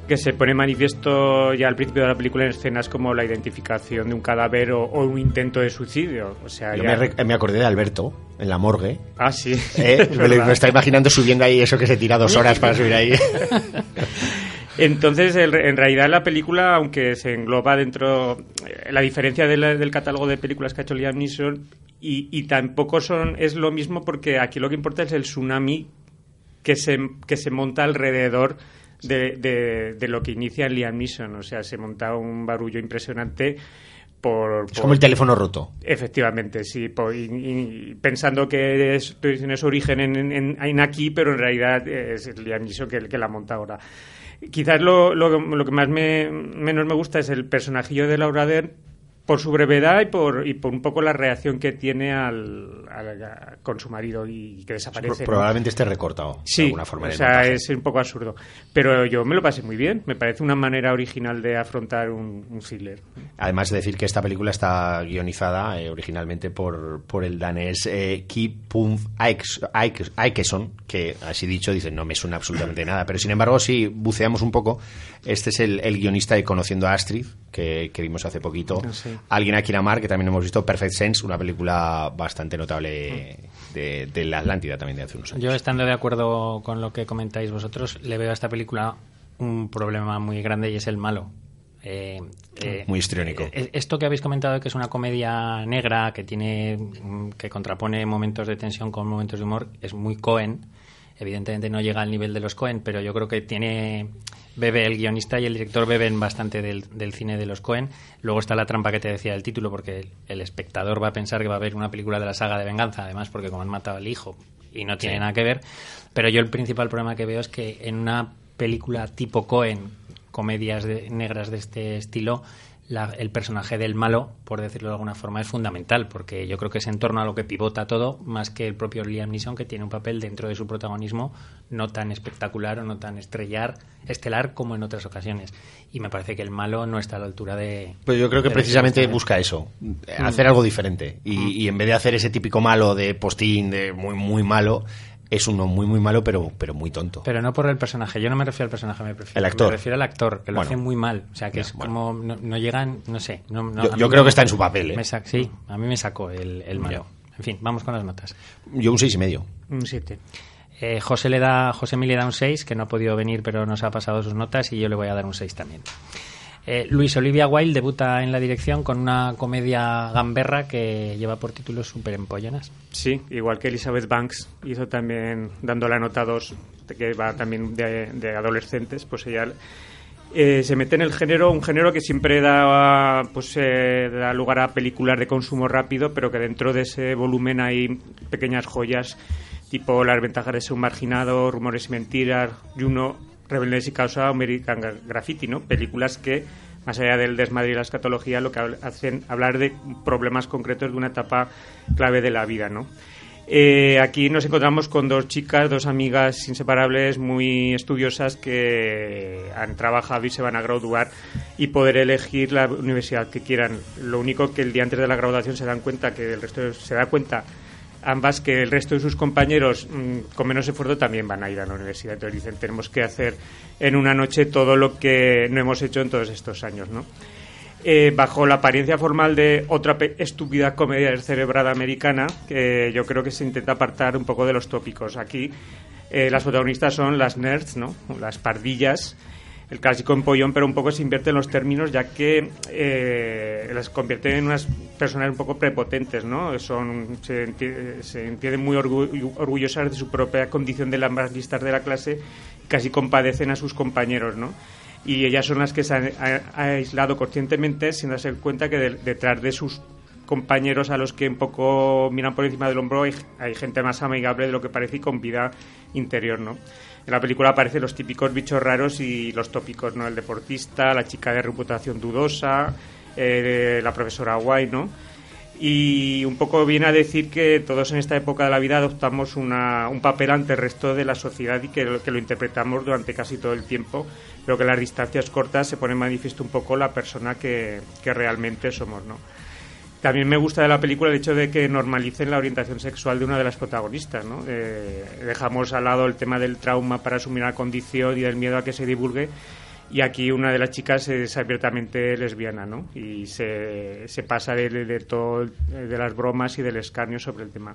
C: que se pone manifiesto ya al principio de la película en escenas como la identificación de un cadáver o, o un intento de suicidio. O sea,
B: Yo
C: ya...
B: me, me, acordé de Alberto en la morgue.
C: Ah, sí.
B: ¿Eh? me, me está imaginando subiendo ahí eso que se tira dos horas para subir ahí.
C: Entonces, el, en realidad la película, aunque se engloba dentro... Eh, la diferencia de la, del catálogo de películas que ha hecho Liam Neeson y, y, tampoco son es lo mismo porque aquí lo que importa es el tsunami que se, que se monta alrededor de, de, de, lo que inicia Liam Neeson. O sea, se monta un barullo impresionante. Por,
B: es
C: por,
B: como el teléfono roto.
C: Efectivamente, sí. Por, y, y, pensando que es, tiene su origen en, en, en, aquí, pero en realidad es Liam Neeson que, que la monta ahora. Quizás lo, lo, lo que más me, menos me gusta es el personajillo de Laura Dern por su brevedad y por, y por un poco la reacción que tiene al, al con su marido y que desaparece.
B: Probablemente ¿no? esté recortado
C: sí,
B: de alguna forma.
C: O sea, es un poco absurdo. Pero yo me lo pasé muy bien. Me parece una manera original de afrontar un, un thriller.
B: Además de decir que esta película está guionizada eh, originalmente por, por el danés eh, Ki Pum Aikeson, que así dicho, dice, no me suena absolutamente nada. Pero sin embargo, si buceamos un poco, este es el, el guionista de Conociendo a Astrid, que, que vimos hace poquito.
C: No sé.
B: Alguien a quien amar, que también hemos visto Perfect Sense, una película bastante notable de, de, la Atlántida también de hace unos años.
A: Yo, estando de acuerdo con lo que comentáis vosotros, le veo a esta película un problema muy grande y es el malo. Eh,
B: eh, muy histriónico.
A: Eh, esto que habéis comentado que es una comedia negra que tiene que contrapone momentos de tensión con momentos de humor es muy Cohen. Evidentemente no llega al nivel de los Cohen, pero yo creo que tiene bebe el guionista y el director beben bastante del, del, cine de los Cohen. Luego está la trampa que te decía del título, porque el, el, espectador va a pensar que va a haber una película de la saga de venganza, además porque como han matado al hijo y no tiene sí. nada que ver. Pero yo el principal problema que veo es que en una película tipo Cohen, comedias de, negras de este estilo, la, el personaje del malo, por decirlo de alguna forma, es fundamental, porque yo creo que es en torno a lo que pivota todo, más que el propio Liam Neeson, que tiene un papel dentro de su protagonismo no tan espectacular o no tan estrellar, estelar como en otras ocasiones. Y me parece que el malo no está a la altura de...
B: Pues yo creo que precisamente busca eso, hacer algo diferente. Y, mm. y en vez de hacer ese típico malo de postín, de muy, muy malo, es uno muy muy malo pero pero muy tonto
A: pero no por el personaje yo no me refiero al personaje me, prefiero,
B: el actor.
A: me refiero al actor que lo bueno, hace muy mal o sea que es bueno. como no, no, llegan no sé no,
B: yo, yo creo que está en su papel ¿eh?
A: sí a mí me sacó el, el malo ya. en fin vamos con las notas
B: yo un seis y medio
C: un siete
A: eh, José le da José le da un 6 que no ha podido venir pero nos ha pasado sus notas y yo le voy a dar un 6 también eh, Luis Olivia Wilde debuta en la dirección con una comedia gamberra que lleva por título Super Empollonas.
C: Sí, igual que Elizabeth Banks hizo también, nota 2, que va también de, de adolescentes, pues ella eh, se mete en el género, un género que siempre da, pues, eh, da lugar a películas de consumo rápido, pero que dentro de ese volumen hay pequeñas joyas tipo Las ventajas de ser un marginado, Rumores y mentiras, Juno, Rebeldes y Causa, American Graffiti, ¿no? Películas que más allá del desmadre y la escatología, lo que hacen hablar de problemas concretos de una etapa clave de la vida, ¿no? Eh, aquí nos encontramos con dos chicas, dos amigas inseparables, muy estudiosas que han trabajado y se van a graduar y poder elegir la universidad que quieran. Lo único que el día antes de la graduación se dan cuenta que el resto se da cuenta ambas que el resto de sus compañeros mm, con menos esfuerzo también van a ir a la universidad. Entonces dicen, tenemos que hacer en una noche todo lo que no hemos hecho en todos estos años, ¿no? Eh, bajo la apariencia formal de otra estúpida comedia descerebrada americana, que yo creo que se intenta apartar un poco de los tópicos. Aquí eh, las protagonistas son las nerds, ¿no? Las pardillas, el clásico empollón, pero un poco se invierte en los términos, ya que eh, las convierte en unas personas un poco prepotentes, ¿no? Son, se, entienden muy orgullosas de su propia condición de las listas de la clase, casi compadecen a sus compañeros, ¿no? y ellas son las que se han aislado conscientemente sin darse cuenta que detrás de sus compañeros a los que un poco miran por encima del hombro hay, gente más amigable de lo que parece y con vida interior, ¿no? En la película aparecen los típicos bichos raros y los tópicos, ¿no? El deportista, la chica de reputación dudosa, eh, la profesora guay, ¿no? y un poco viene a decir que todos en esta época de la vida adoptamos una, un papel ante el resto de la sociedad y que, que, lo interpretamos durante casi todo el tiempo, pero que las distancias cortas se pone manifiesto un poco la persona que, que realmente somos, ¿no? También me gusta de la película el hecho de que normalicen la orientación sexual de una de las protagonistas, ¿no? Eh, dejamos al lado el tema del trauma para asumir la condición y del miedo a que se divulgue y aquí una de las chicas es abiertamente lesbiana, ¿no? Y se, se pasa de, todo, de las bromas y del escarnio sobre el tema.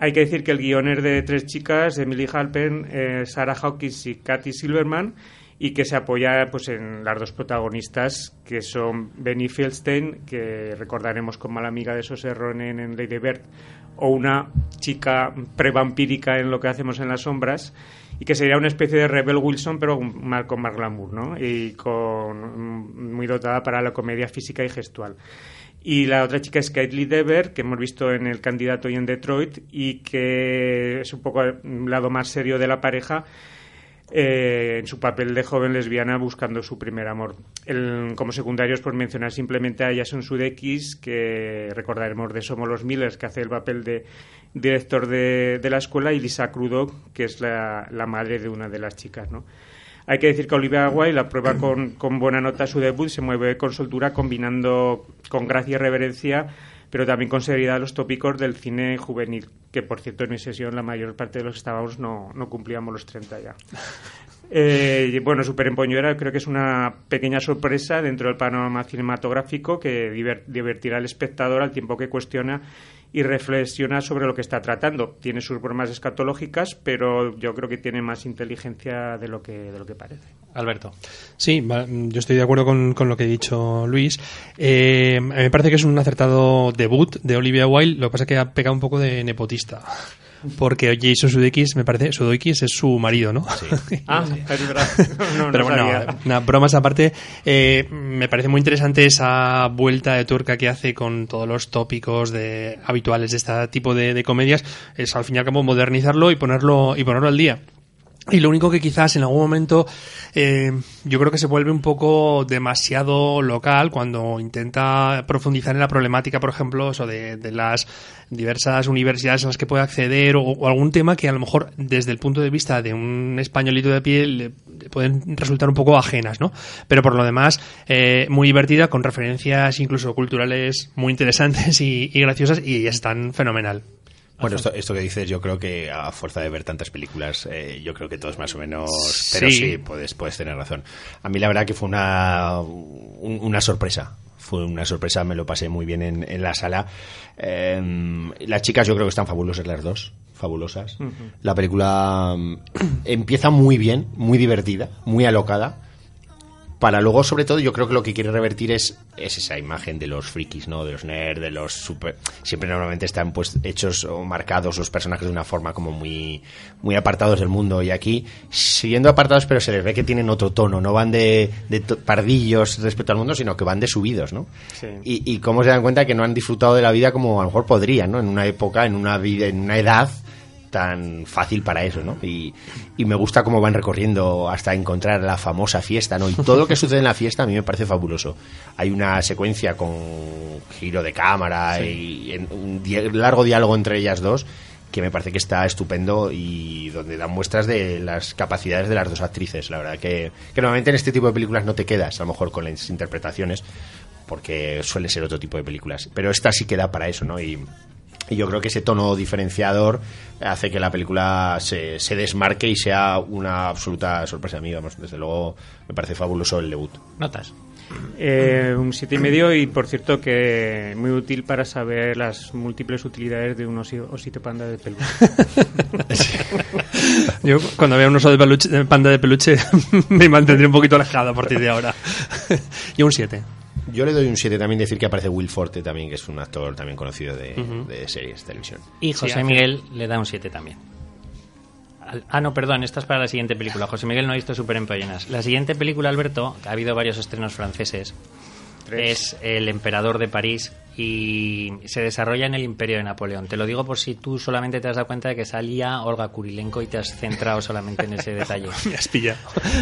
C: Hay que decir que el guion es de tres chicas, Emily Halpern, eh, Sarah Hawkins y Kathy Silverman, y que se apoya pues en las dos protagonistas, que son Benny Feldstein, que recordaremos como mala amiga de Sose Ronen en Lady Bird, o una chica prevampírica en Lo que hacemos en las sombras, y que sería una especie de Rebel Wilson, pero con más, glamour, ¿no? Y con, muy dotada para la comedia física y gestual. Y la otra chica es Kate Dever, que hemos visto en El candidato y en Detroit, y que es un poco el lado más serio de la pareja, eh, en su papel de joven lesbiana buscando su primer amor. como secundarios, por mencionar simplemente a Jason Sudeikis, que recordaremos de Somos los Millers, que hace el papel de director de, la escuela, y Lisa Crudo, que es la, madre de una de las chicas, ¿no? Hay que decir que Olivia Wilde la prueba con, con buena nota su debut, se mueve con soltura combinando con gracia y reverencia pero también con seriedad los tópicos del cine juvenil, que por cierto en mi sesión la mayor parte de los que estábamos no, no cumplíamos los 30 ya. Eh, bueno, Super Empoñera creo que es una pequeña sorpresa dentro del panorama cinematográfico que divertirá al espectador al tiempo que cuestiona y reflexiona sobre lo que está tratando. Tiene sus bromas escatológicas, pero yo creo que tiene más inteligencia de lo que, de lo que parece.
A: Alberto.
D: Sí, yo estoy de acuerdo con, con lo que ha dicho Luis. Eh, me parece que es un acertado debut de Olivia Wilde, lo que pasa es que ha pegado un poco de nepotista porque Jason Sudeikis, me parece, Sudeikis es su marido, ¿no?
C: Sí. ah, es verdad.
D: Pero bueno, bromas aparte, eh, me parece muy interesante esa vuelta de turca que hace con todos los tópicos de, habituales de este tipo de, de comedias. Es al fin y al cabo modernizarlo y ponerlo, y ponerlo al día. Y lo único que quizás en algún momento eh, yo creo que se vuelve un poco demasiado local cuando intenta profundizar en la problemática, por ejemplo, eso de, las diversas universidades a las que puede acceder o, algún tema que a lo mejor desde el punto de vista de un españolito de piel le, pueden resultar un poco ajenas, ¿no? Pero por lo demás, eh, muy divertida, con referencias incluso culturales muy interesantes y, y graciosas y están fenomenal.
B: Bueno, esto, esto que dices, yo creo que a fuerza de ver tantas películas, eh, yo creo que todos más o menos. Pero sí, puedes, puedes tener razón. A mí la verdad que fue una, una sorpresa. Fue una sorpresa, me lo pasé muy bien en, en la sala. Em, las chicas yo creo que están fabulosas las dos, fabulosas. La película mm, empieza muy bien, muy divertida, muy alocada para luego, sobre todo, yo creo que lo que quiere revertir es, es esa imagen de los frikis, ¿no? De los nerds, de los super... Siempre normalmente están pues hechos o marcados los personajes de una forma como muy, muy apartados del mundo. Y aquí, siguiendo apartados, pero se les ve que tienen otro tono. No van de, de pardillos respecto al mundo, sino que van de subidos, ¿no? Sí. Y, y cómo se dan cuenta que no han disfrutado de la vida como a lo mejor podrían, ¿no? En una época, en una vida, en una edad tan fácil para eso, ¿no? Y, y me gusta cómo van recorriendo hasta encontrar la famosa fiesta, ¿no? Y todo lo que sucede en la fiesta a mí me parece fabuloso. Hay una secuencia con giro de cámara y en un di- largo diálogo entre ellas dos que me parece que está estupendo y donde dan muestras de las capacidades de las dos actrices. La verdad que, que normalmente en este tipo de películas no te quedas, a lo mejor con las interpretaciones, porque suele ser otro tipo de películas. Pero esta sí queda para eso, ¿no? Y, y yo creo que ese tono diferenciador hace que la película se, se desmarque y sea una absoluta sorpresa a mí. Vamos, desde luego me parece fabuloso el debut.
A: Notas.
C: Eh, un siete y medio y por cierto que muy útil para saber las múltiples utilidades de un osi- osito panda de peluche.
D: Yo cuando vea un oso de peluche, de panda de peluche me mantendré un poquito alejado a partir de ahora. Yo un 7.
B: Yo le doy un 7 también decir que aparece Will Forte también, que es un actor también conocido de,
D: Ujú.
B: de series de televisión.
A: Y José
D: hace-
A: Miguel le da un 7 también. Ah, no, perdón, esta es para la siguiente película. José Miguel no ha visto Super Empollonas. La siguiente película, Alberto, ha habido varios estrenos franceses. Es El Emperador de París y se desarrolla en el Imperio de Napoleón. Te lo digo por si tú solamente te has dado cuenta de que salía Olga Kurilenko y te has centrado solamente en ese detalle.
D: Me has pillado.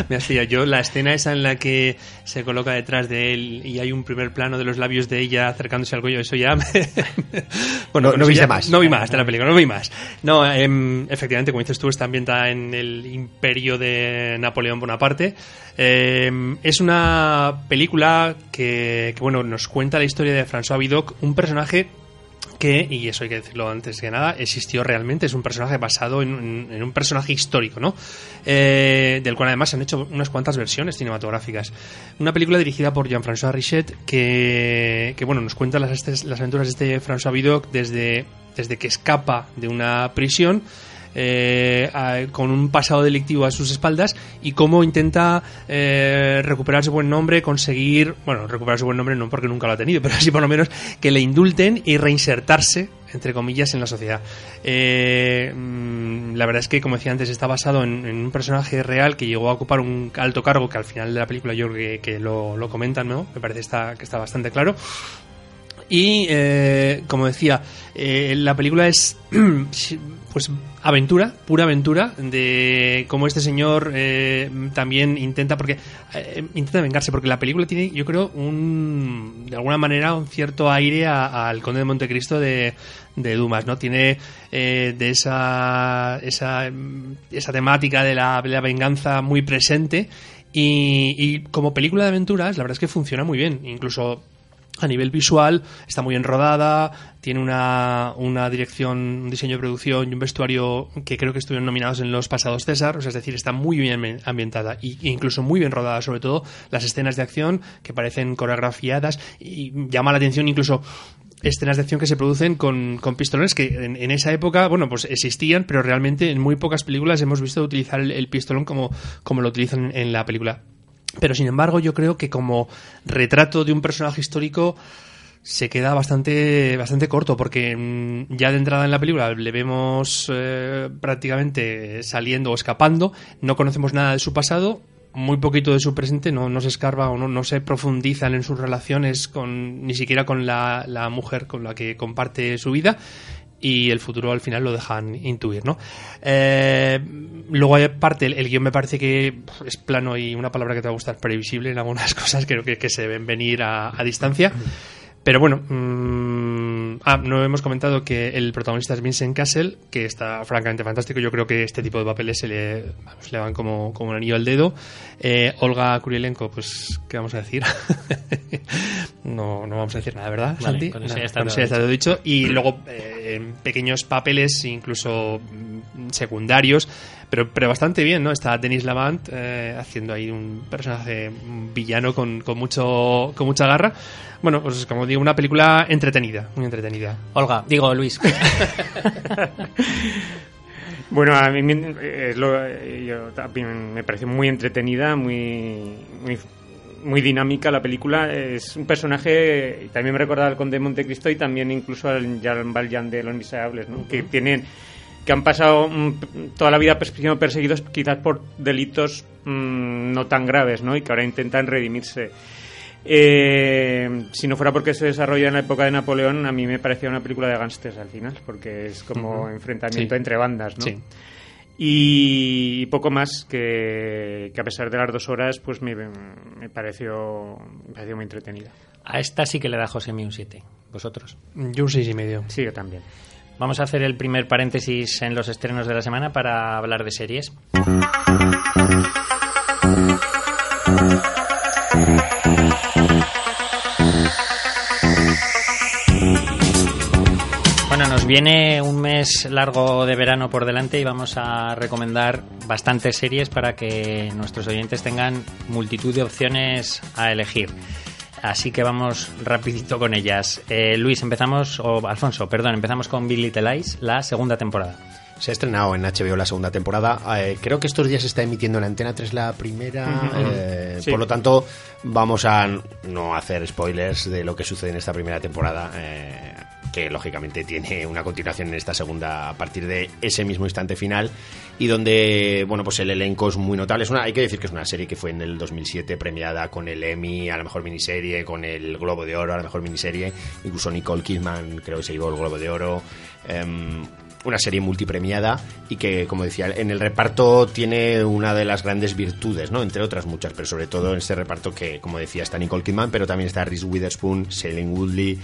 D: Me has pillado. Yo, la escena esa en la que se coloca detrás de él y hay un primer plano de los labios de ella acercándose al cuello, eso ya me...
B: No- no viste
D: ya-
B: más.
D: No vi más de la película, no vi más. No, em, efectivamente, como dices tú, está ambientada en el imperio de Napoleón Bonaparte. Em, es una película que, que, bueno, nos cuenta la historia de François Un personaje que, y eso hay que decirlo antes que nada, existió realmente, es un personaje basado en, un- en un personaje histórico, ¿no? Eh, del cual además se han hecho unas cuantas versiones cinematográficas. Una película dirigida por Jean-François Richet que, que, bueno, nos cuenta las, las aventuras de este François Vidocq desde, desde que escapa de una prisión eh, con un pasado delictivo a sus espaldas y cómo intenta eh, recuperar su buen nombre, conseguir, bueno, recuperar su buen nombre no porque nunca lo ha tenido, pero sí por lo menos que le indulten y reinsertarse, entre comillas, en la sociedad. Eh, mm, la verdad es que, como decía antes, está basado en, en un personaje real que llegó a ocupar un alto cargo que al final de la película yo creo que, que lo, lo comentan, ¿no? Me parece está, que está bastante claro. Y eh, como decía, eh, la película es pues aventura, pura aventura, de cómo este señor eh, también intenta, porque eh, intenta vengarse, porque la película tiene, yo creo, un de alguna manera un cierto aire al Conde de Montecristo de, de Dumas, ¿no? Tiene eh, de esa, esa, esa temática de la, de la venganza muy presente. Y, y como película de aventuras, la verdad es que funciona muy bien. Incluso a nivel visual está muy bien rodada, tiene una, una dirección, un diseño de producción y un vestuario que creo que estuvieron nominados en los pasados César, o sea, es decir, está muy bien ambientada e incluso muy bien rodada, sobre todo las escenas de acción que parecen coreografiadas y llama la atención incluso escenas de acción que se producen con, con pistolones que en, en esa época, bueno, pues existían, pero realmente en muy pocas películas hemos visto utilizar el, el pistolón como, como lo utilizan en la película. Pero sin embargo, yo creo que como retrato de un personaje histórico se queda bastante, bastante corto, porque mm, ya de entrada en la película le vemos eh, prácticamente saliendo o escapando, no conocemos nada de su pasado, muy poquito de su presente, no, no se escarba o no, no se profundizan en sus relaciones con, ni siquiera con la, la mujer con la que comparte su vida y el futuro al final lo dejan intuir, ¿no? Eh, luego hay parte, el, guion me parece que es plano y una palabra que te va a gustar, previsible en algunas cosas, creo que, que se deben venir a, a distancia. Pero bueno, mm, ah, no hemos comentado que el protagonista es Vincent Castle, que está francamente fantástico. Yo creo que este tipo de papeles se le, le van como, como un anillo al dedo. Eh, Olga Kurilenko, pues, ¿qué vamos a decir? no, no vamos a decir nada, ¿verdad,
A: Vale,
D: Santi?
A: con eso
D: Nada,
A: ya está
D: con eso
A: todo
D: ya está todo dicho. Y luego eh, en pequeños papeles, incluso secundarios, pero, pero bastante bien, ¿no? Está Denis Lavant eh, haciendo ahí un personaje un villano con, con, mucho, con mucha garra. Bueno, pues como digo, una película entretenida, muy entretenida.
A: Olga, digo Luis.
C: Bueno, a mí me- eh, lo- eh, yo también me pareció muy entretenida, muy, muy, muy dinámica la película. Es un personaje, también me recuerda al Conde de Montecristo y también incluso al Jean Valjean de Los Miserables, ¿no? que tienen que han pasado mm, toda la vida siendo perseguidos quizás por delitos mm, no tan graves, ¿no? Y que ahora intentan redimirse. Eh, si no fuera porque se desarrolla en la época de Napoleón, a mí me parecía una película de gángsters al final, porque es como
D: Ujú.
C: enfrentamiento
D: Sí.
C: entre bandas, ¿no?
D: Sí.
C: Y poco más que, que a pesar de las dos horas, pues me, me pareció, me pareció muy entretenida.
A: A esta sí que le da José un 7. ¿Vosotros?
D: Yo un seis y medio.
C: Sí, yo también.
A: Vamos a hacer el primer paréntesis en los estrenos de la semana para hablar de series. Bueno, nos viene un mes largo de verano por delante y vamos a recomendar bastantes series para que nuestros oyentes tengan multitud de opciones a elegir. Así que vamos rapidito con ellas. Eh, Luis, empezamos, o Alfonso, perdón, empezamos con Big Little Lies, la segunda temporada.
B: Se ha estrenado en HBO la segunda temporada. Eh, creo que estos días se está emitiendo en Antena 3 la primera. Eh,
C: Sí.
B: Por lo tanto, vamos a no hacer spoilers de lo que sucede en esta primera temporada. Que lógicamente tiene una continuación en esta segunda a partir de ese mismo instante final y donde bueno pues el elenco es muy notable. Es una, hay que decir que es una serie que fue en el 2007 premiada con el Emmy a la mejor miniserie con el Globo de Oro a la mejor miniserie. Incluso Nicole Kidman creo que se llevó el Globo de Oro. Em, una serie multipremiada y que, como decía, en el reparto tiene una de las grandes virtudes, ¿no? Entre otras muchas, pero sobre todo en este reparto que, como decía, está Nicole Kidman, pero también está Reese Witherspoon, Shailene Woodley,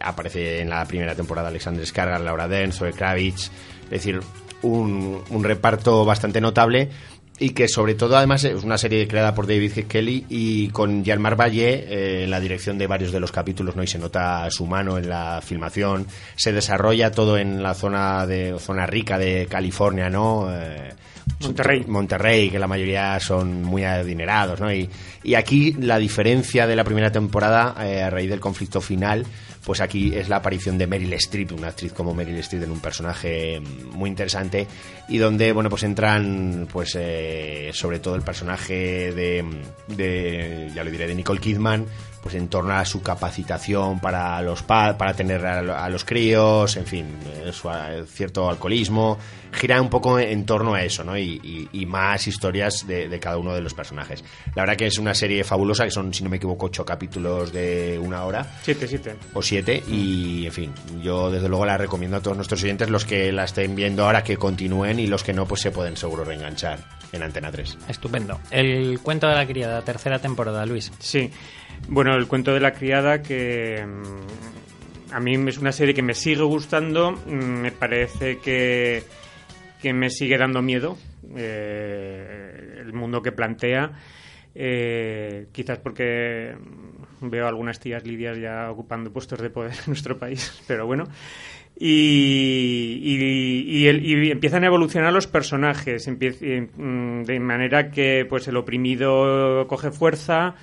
B: aparece en la primera temporada Alexander Skarsgård, Laura Dern, Zoe Kravitz, es decir, un, un reparto bastante notable y que sobre todo además es una serie creada por David G. Kelly y con Jean-Marc Vallée eh, en la dirección de varios de los capítulos no y se nota su mano en la filmación se desarrolla todo en la zona de zona rica de California no Eh,
C: Monterrey.
B: Monterrey que la mayoría son muy adinerados no y, y aquí la diferencia de la primera temporada eh, a raíz del conflicto final pues aquí es la aparición de Meryl Streep, una actriz como Meryl Streep en un personaje muy interesante y donde, bueno, pues entran, pues eh, sobre todo el personaje de, de, ya lo diré, de Nicole Kidman, pues en torno a su capacitación para los pa- para tener a, a los críos, en fin, eh, su cierto alcoholismo, gira un poco en torno a eso, ¿no? Y, y- y más historias de, de cada uno de los personajes. La verdad que es una serie fabulosa, que son, si no me equivoco, ocho capítulos de una hora
C: Siete, siete.
B: o siete y en fin yo desde luego la recomiendo a todos nuestros oyentes los que la estén viendo ahora que continúen y los que no pues se pueden seguro reenganchar en Antena 3
A: Estupendo. El cuento de la criada, tercera temporada, Luis.
C: Sí. Bueno, el cuento de la criada que mm, a mí es una serie que me sigue gustando, mm, me parece que, que me sigue dando miedo eh, el mundo que plantea. eh, quizás porque mm, veo algunas tías lidias ya ocupando puestos de poder en nuestro país, pero bueno. Y, el- y empiezan a evolucionar los personajes, eh, de manera que pues el oprimido coge fuerza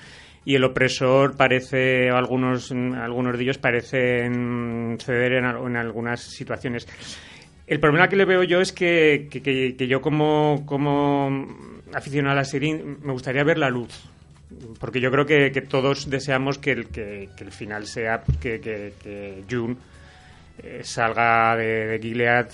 C: y el opresor parece, algunos, algunos de ellos parecen ceder en, en algunas situaciones. El problema que le veo yo es que, que- que- yo como, como aficionado a la serie me gustaría ver la luz. Porque yo creo que, todos deseamos que el, que, el final sea pues, que June eh, salga de, de Gilead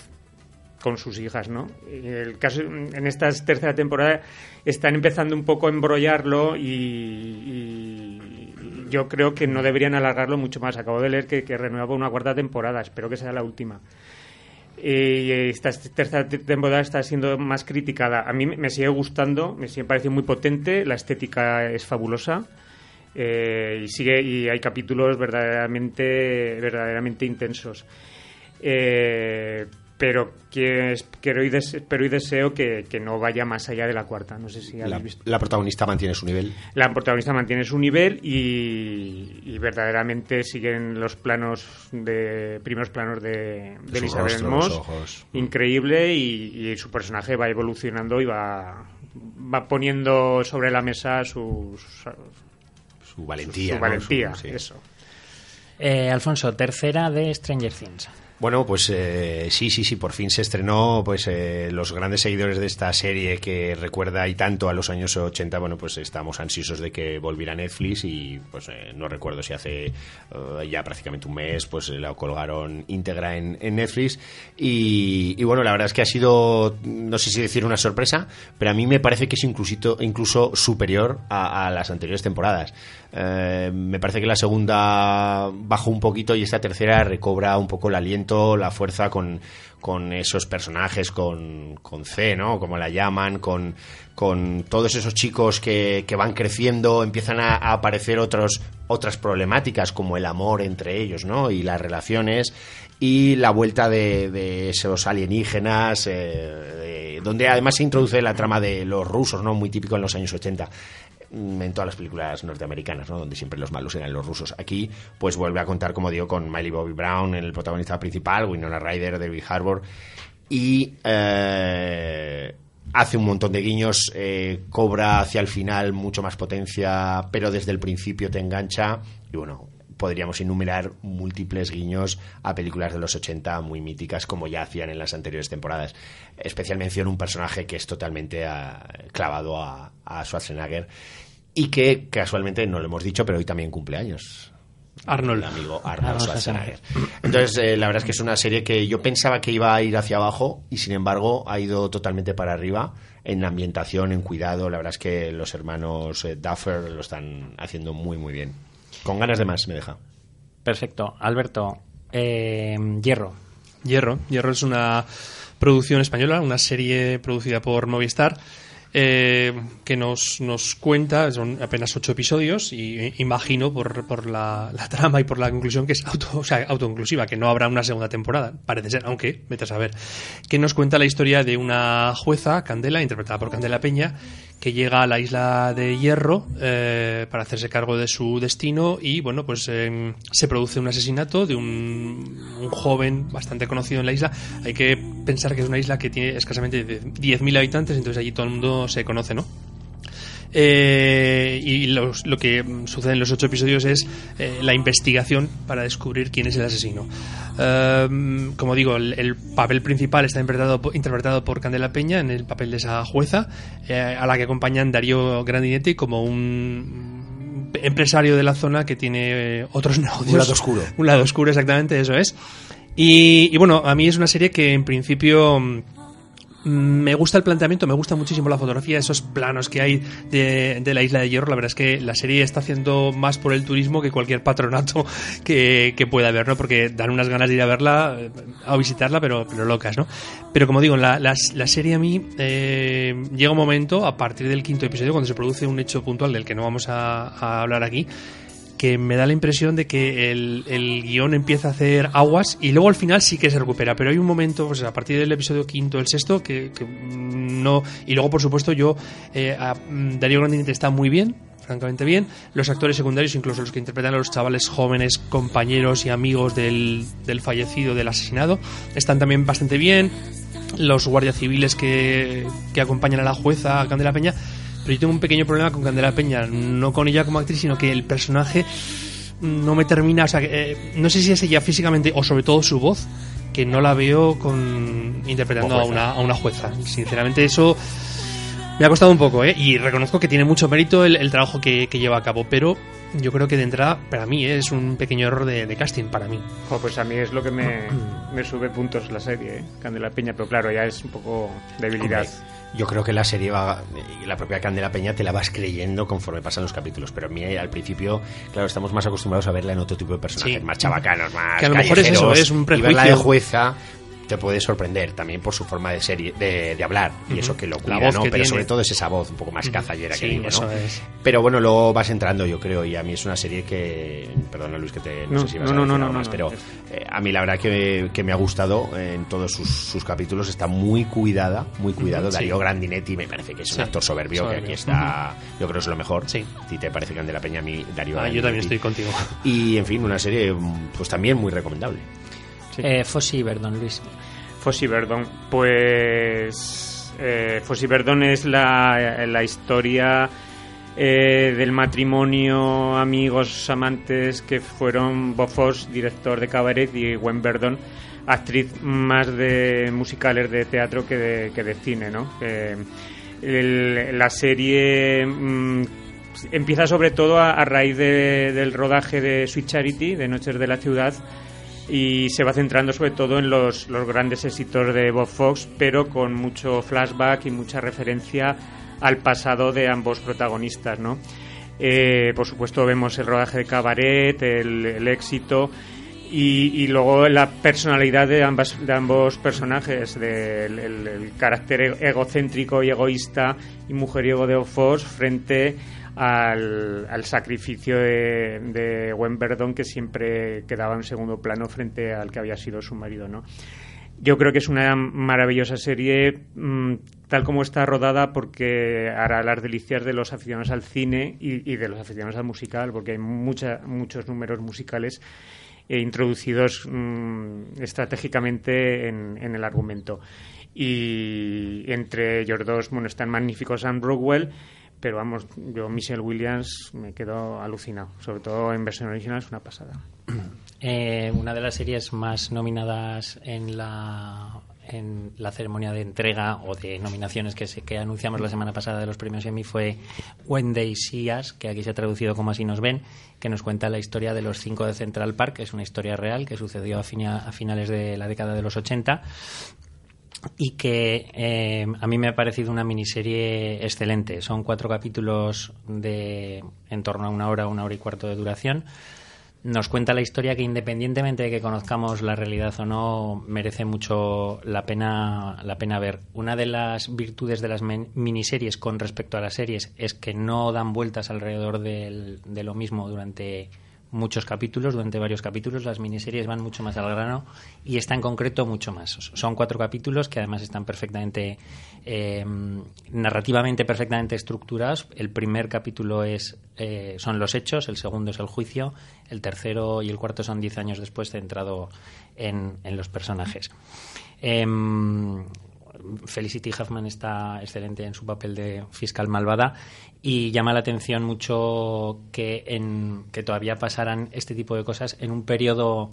C: con sus hijas, ¿no? El caso, en esta tercera temporada están empezando un poco a embrollarlo y, y yo creo que no deberían alargarlo mucho más. Acabo de leer que, que renueva una cuarta temporada, espero que sea la última. Y esta tercera temporada está siendo más criticada. A mí me sigue gustando, me sigue pareciendo muy potente, la estética es fabulosa. eh, y sigue y hay capítulos verdaderamente verdaderamente intensos Eh, pero que espero y, des- espero y deseo que, que no vaya más allá de la cuarta no sé si habéis
B: la,
C: visto
B: la protagonista mantiene su nivel
C: la protagonista mantiene su nivel y, y verdaderamente siguen los planos de primeros planos de, de Elizabeth
B: rostro,
C: Moss
B: ojos.
C: increíble y, y su personaje va evolucionando y va va poniendo sobre la mesa sus
B: su valentía
C: su
B: ¿no?
C: valentía
B: Su- sí.
C: eso
A: Eh, Alfonso, tercera de Stranger Things.
B: Bueno, pues eh, sí, sí, sí, por fin se estrenó, pues eh, los grandes seguidores de esta serie que recuerda y tanto a los años 80, bueno, pues estamos ansiosos de que volviera a Netflix y pues eh, no recuerdo si hace ya prácticamente un mes, pues la colgaron íntegra en, Netflix y, bueno, la verdad es que ha sido, no sé si decir una sorpresa, pero a mí me parece que es incluso, incluso superior a las anteriores temporadas. Eh, me parece que la segunda bajó un poquito y esta tercera recobra un poco el aliento, la fuerza con, con esos personajes, con, con C, ¿no? Como la llaman, con, con todos esos chicos que, que van creciendo, empiezan a, aparecer otros, otras problemáticas como el amor entre ellos, ¿no? Y las relaciones y la vuelta de, de esos alienígenas, eh, donde además se introduce la trama de los rusos, ¿no? Muy típico en los años 80. Mm, en todas las películas norteamericanas, ¿no? donde siempre los malos eran los rusos. Aquí, pues vuelve a contar, como digo, con Miley Bobby Brown, el protagonista principal, Winona Ryder, David Harbour, y eh, hace un montón de guiños, eh, cobra hacia el final mucho más potencia, pero desde el principio te engancha, y bueno, podríamos enumerar múltiples guiños a películas de los 80 muy míticas como ya hacían en las anteriores temporadas. Especial mención un personaje que es totalmente ah, clavado a, Schwarzenegger y que casualmente no lo hemos dicho, pero hoy también cumple años.
D: Arnold.
B: El amigo Arnold Schwarzenegger. Entonces, eh, la verdad es que es una serie que yo pensaba que iba a ir hacia abajo y sin embargo ha ido totalmente para arriba en ambientación, en cuidado. La verdad es que los hermanos eh, Duffer lo están haciendo muy, muy bien. Con ganas de más, me deja.
A: Perfecto. Alberto, eh, Hierro.
D: Hierro. Hierro es una producción española, una serie producida por Movistar. Eh, que nos, nos cuenta, son apenas ocho episodios, y imagino por, por la, trama y por la conclusión que es auto, o sea, autoinclusiva, que no habrá una segunda temporada, parece ser, aunque, vete a saber, que nos cuenta la historia de una jueza, Candela, interpretada por Candela Peña, que llega a la isla de Hierro eh, para hacerse cargo de su destino y bueno pues em, se produce un asesinato de un, un, joven bastante conocido en la isla. Hay que pensar que es una isla que tiene escasamente 10.000 habitantes entonces allí todo el mundo se conoce no eh, y lo que sucede en los ocho episodios es eh, la investigación para descubrir quién es el asesino. Eh, como digo, el, papel principal está interpretado, interpretado por Candela Peña en el papel de esa jueza, a la que acompañan Darío Grandinetti como un empresario de la zona que tiene otros negocios.
B: Un lado oscuro.
D: Un lado oscuro, exactamente, eso es. y bueno, a mí es una serie que en principio me gusta el planteamiento, me gusta muchísimo la fotografía, esos planos que hay de, la isla de Hierro. La verdad es que la serie está haciendo más por el turismo que cualquier patronato que, pueda haber, ¿no? Porque dan unas ganas de ir a verla, a visitarla, pero, pero locas, ¿no? Pero como digo, la, la, serie a mí eh, llega un momento, a partir del quinto episodio, cuando se produce un hecho puntual del que no vamos a hablar aquí, que me da la impresión de que el, el, guion empieza a hacer aguas y luego al final sí que se recupera. Pero hay un momento, pues a partir del episodio quinto, el sexto, que, no. Y luego, por supuesto, yo. Eh, mm, Darío Grandinetti está muy bien, francamente bien. Los actores secundarios, incluso los que interpretan a los chavales jóvenes, compañeros y amigos del, del fallecido, del asesinado, están también bastante bien. Los guardias civiles que, que acompañan a la jueza, a Candela Peña, pero yo tengo un pequeño problema con Candela Peña, no con ella como actriz, sino que el personaje no me termina, o sea, eh, no sé si es ella físicamente o sobre todo su voz, que no la veo con interpretando a una, a una jueza. Sinceramente eso me ha costado un poco, ¿eh? Y reconozco que tiene mucho mérito el, trabajo que, lleva a cabo, pero yo creo que de entrada, para mí, ¿eh? es un pequeño error de, casting, para mí.
C: pues a mí es lo que me, me sube puntos la serie, ¿eh? Candela Peña, pero claro, ya es un poco debilidad
B: yo creo que la serie va, la propia Candela Peña te la vas creyendo conforme pasan los capítulos, pero a mí al principio, claro, estamos más acostumbrados a verla en otro tipo de personajes, más chabacanos, más
D: que a lo mejor es eso, es un prejuicio.
B: Y verla de jueza te puede sorprender también por su forma de serie de, hablar y eso que lo cuida, ¿no? Pero sobre todo es esa voz un poco más cazallera que digo, ¿no? Pero bueno, luego vas entrando, yo creo, y a mí es una serie que, perdona Luis que te no, sé si vas a decir no, más, pero eh, a mí la verdad que, que, me ha gustado en todos sus, sus, capítulos, está muy cuidada, muy cuidado. Darío Grandinetti me parece que es un actor soberbio, que aquí está, yo creo que es lo mejor. Sí. Si te parece que de la Peña a mí, Darío
D: ah, Yo también estoy contigo.
B: Y en fin, una serie pues también muy recomendable.
A: Eh, Fossi Verdon, Luis.
C: Fossi Verdon, pues eh, Fossi Verdon es la, la historia eh, del matrimonio, amigos, amantes que fueron Bob Foss, director de Cabaret, y Gwen Verdon, actriz más de musicales de teatro que de, que de cine, ¿no? la serie mm, empieza sobre todo a, raíz del rodaje de Sweet Charity, de Noches de la Ciudad, y se va centrando sobre todo en los, los grandes éxitos de Bob Fox, pero con mucho flashback y mucha referencia al pasado de ambos protagonistas, ¿no? Eh, por supuesto vemos el rodaje de Cabaret, el, éxito y, luego la personalidad de, ambas, de ambos personajes, del el, carácter egocéntrico y egoísta y mujeriego de Fox frente al, sacrificio de, de Wemberdon que siempre quedaba en segundo plano frente al que había sido su marido, ¿no? Yo creo que es una maravillosa serie, mm, tal como está rodada, porque hará las delicias de los aficionados al cine y, de los aficionados al musical, porque hay mucha, muchos números musicales eh, introducidos mm, estratégicamente en, el argumento. Y entre ellos dos, bueno, están magníficos Sam Rockwell pero vamos, yo Michelle Williams me quedo alucinado, sobre todo en versión original es una pasada.
A: Eh, una de las series más nominadas en la en la ceremonia de entrega o de nominaciones que, se, que anunciamos la semana pasada de los premios Emmy fue See Us, que aquí se ha traducido como Así nos ven, que nos cuenta la historia de los cinco de Central Park, que es una historia real que sucedió a, a finales de la década de los 80 y que eh, a mí me ha parecido una miniserie excelente. Son cuatro capítulos de en torno a una hora, una hora y cuarto de duración. Nos cuenta la historia que independientemente de que conozcamos la realidad o no, merece mucho la pena, la pena ver. Una de las virtudes de las miniseries con respecto a las series es que no dan vueltas alrededor de lo mismo durante muchos capítulos, durante varios capítulos. Las miniseries van mucho más al grano y esta en concreto mucho más. Son cuatro capítulos que además están perfectamente, eh, narrativamente perfectamente estructurados. El primer capítulo es eh, son los hechos, el segundo es el juicio, el tercero y el cuarto son diez años después centrado en, en los personajes. Em, Felicity Huffman está excelente en su papel de fiscal malvada y llama la atención mucho que, en, que todavía pasaran este tipo de cosas en un periodo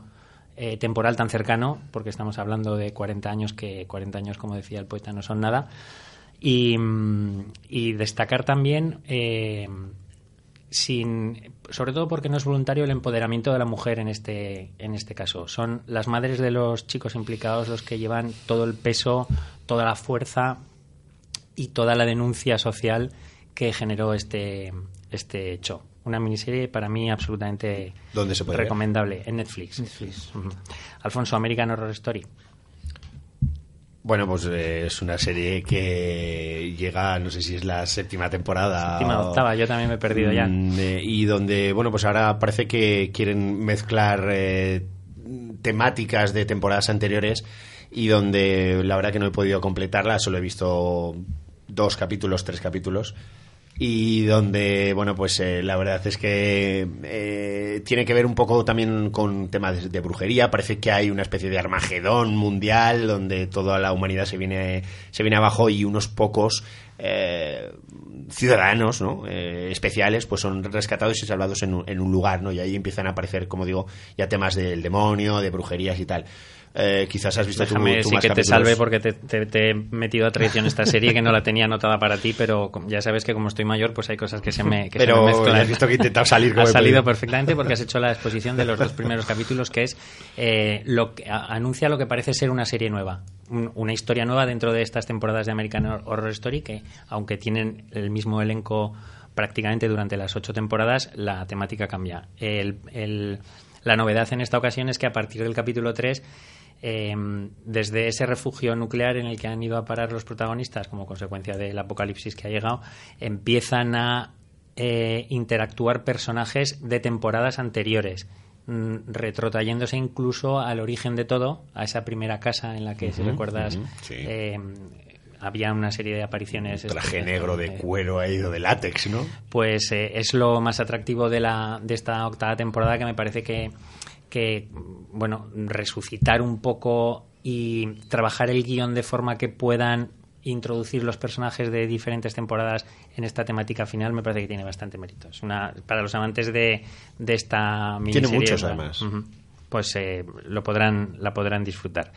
A: eh, temporal tan cercano, porque estamos hablando de 40 años, que 40 años, como decía el poeta, no son nada. Y, destacar también, eh, sin, sobre todo porque no es voluntario el empoderamiento de la mujer en este, en este caso. Son las madres de los chicos implicados los que llevan todo el peso, toda la fuerza y toda la denuncia social que generó este, este hecho. Una miniserie para mí absolutamente recomendable en Netflix. Alfonso, American Horror Story.
B: Bueno, pues eh, es una serie que llega, no sé si es la séptima temporada.
A: Séptima, octava, yo también me he perdido ya.
B: Mm, eh, y donde, bueno, pues ahora parece que quieren mezclar eh, temáticas de temporadas anteriores y donde la verdad que no he podido completarla, solo he visto dos capítulos, tres capítulos y donde, bueno, pues eh, la verdad es que eh, tiene que ver un poco también con temas de, brujería. Parece que hay una especie de armagedón mundial donde toda la humanidad se viene, se viene abajo y unos pocos eh, ciudadanos ¿no? especiales pues son rescatados y salvados en un, en un lugar, ¿no? Y ahí empiezan a aparecer, como digo, ya temas del demonio, de brujerías y tal. Eh, quizás has visto
A: Déjame
B: tú,
A: sí que te salve porque te, he metido a traición esta serie que no la tenía anotada para ti, pero ya sabes que como estoy mayor, pues hay cosas que se me, que
B: pero
A: se
B: has visto que he intentado salir.
A: ha salido perfectamente porque has hecho la exposición de los dos primeros capítulos, que es eh, lo que anuncia lo que parece ser una serie nueva, una historia nueva dentro de estas temporadas de American Horror Story que, aunque tienen el mismo elenco prácticamente durante las ocho temporadas, la temática cambia. La novedad en esta ocasión es que a partir del capítulo 3 Em, desde ese refugio nuclear en el que han ido a parar los protagonistas como consecuencia del apocalipsis que ha llegado, empiezan a eh, interactuar personajes de temporadas anteriores mm, retrotrayéndose incluso al origen de todo, a esa primera casa en la que, si recuerdas, em, había una serie de apariciones.
B: traje negro de cuero ahí de látex, ¿no?
A: Pues eh, es lo más atractivo de, la, de esta octava temporada que me parece que que, bueno, resucitar un poco y trabajar el guion de forma que puedan introducir los personajes de diferentes temporadas en esta temática final me parece que tiene bastante mérito. Es una, para los amantes de, de esta
B: miniserie. Tiene muchos, además.
A: pues eh, lo podrán, la podrán disfrutar.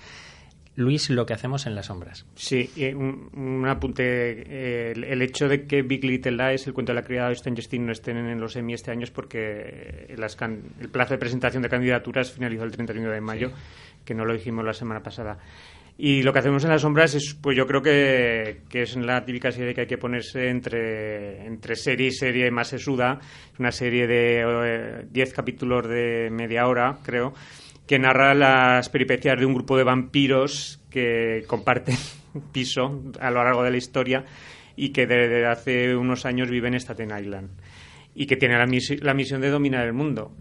A: Luis, lo que hacemos en las sombras.
C: Sí, un, un, apunte. Eh, el, hecho de que Big Little Lies, el cuento de la criada de Things, no estén en los Emmy este año es porque el plazo de presentación de candidaturas finalizó el 31 de mayo, que no lo dijimos la semana pasada. Y lo que hacemos en las sombras es, pues yo creo que, que es la típica serie que hay que ponerse entre, entre serie y serie más sesuda. Es una serie de 10 capítulos de media hora, creo que narra las peripecias de un grupo de vampiros que comparten piso a lo largo de la historia y que desde hace unos años viven en Staten Island y que tiene la, la misión de dominar el mundo.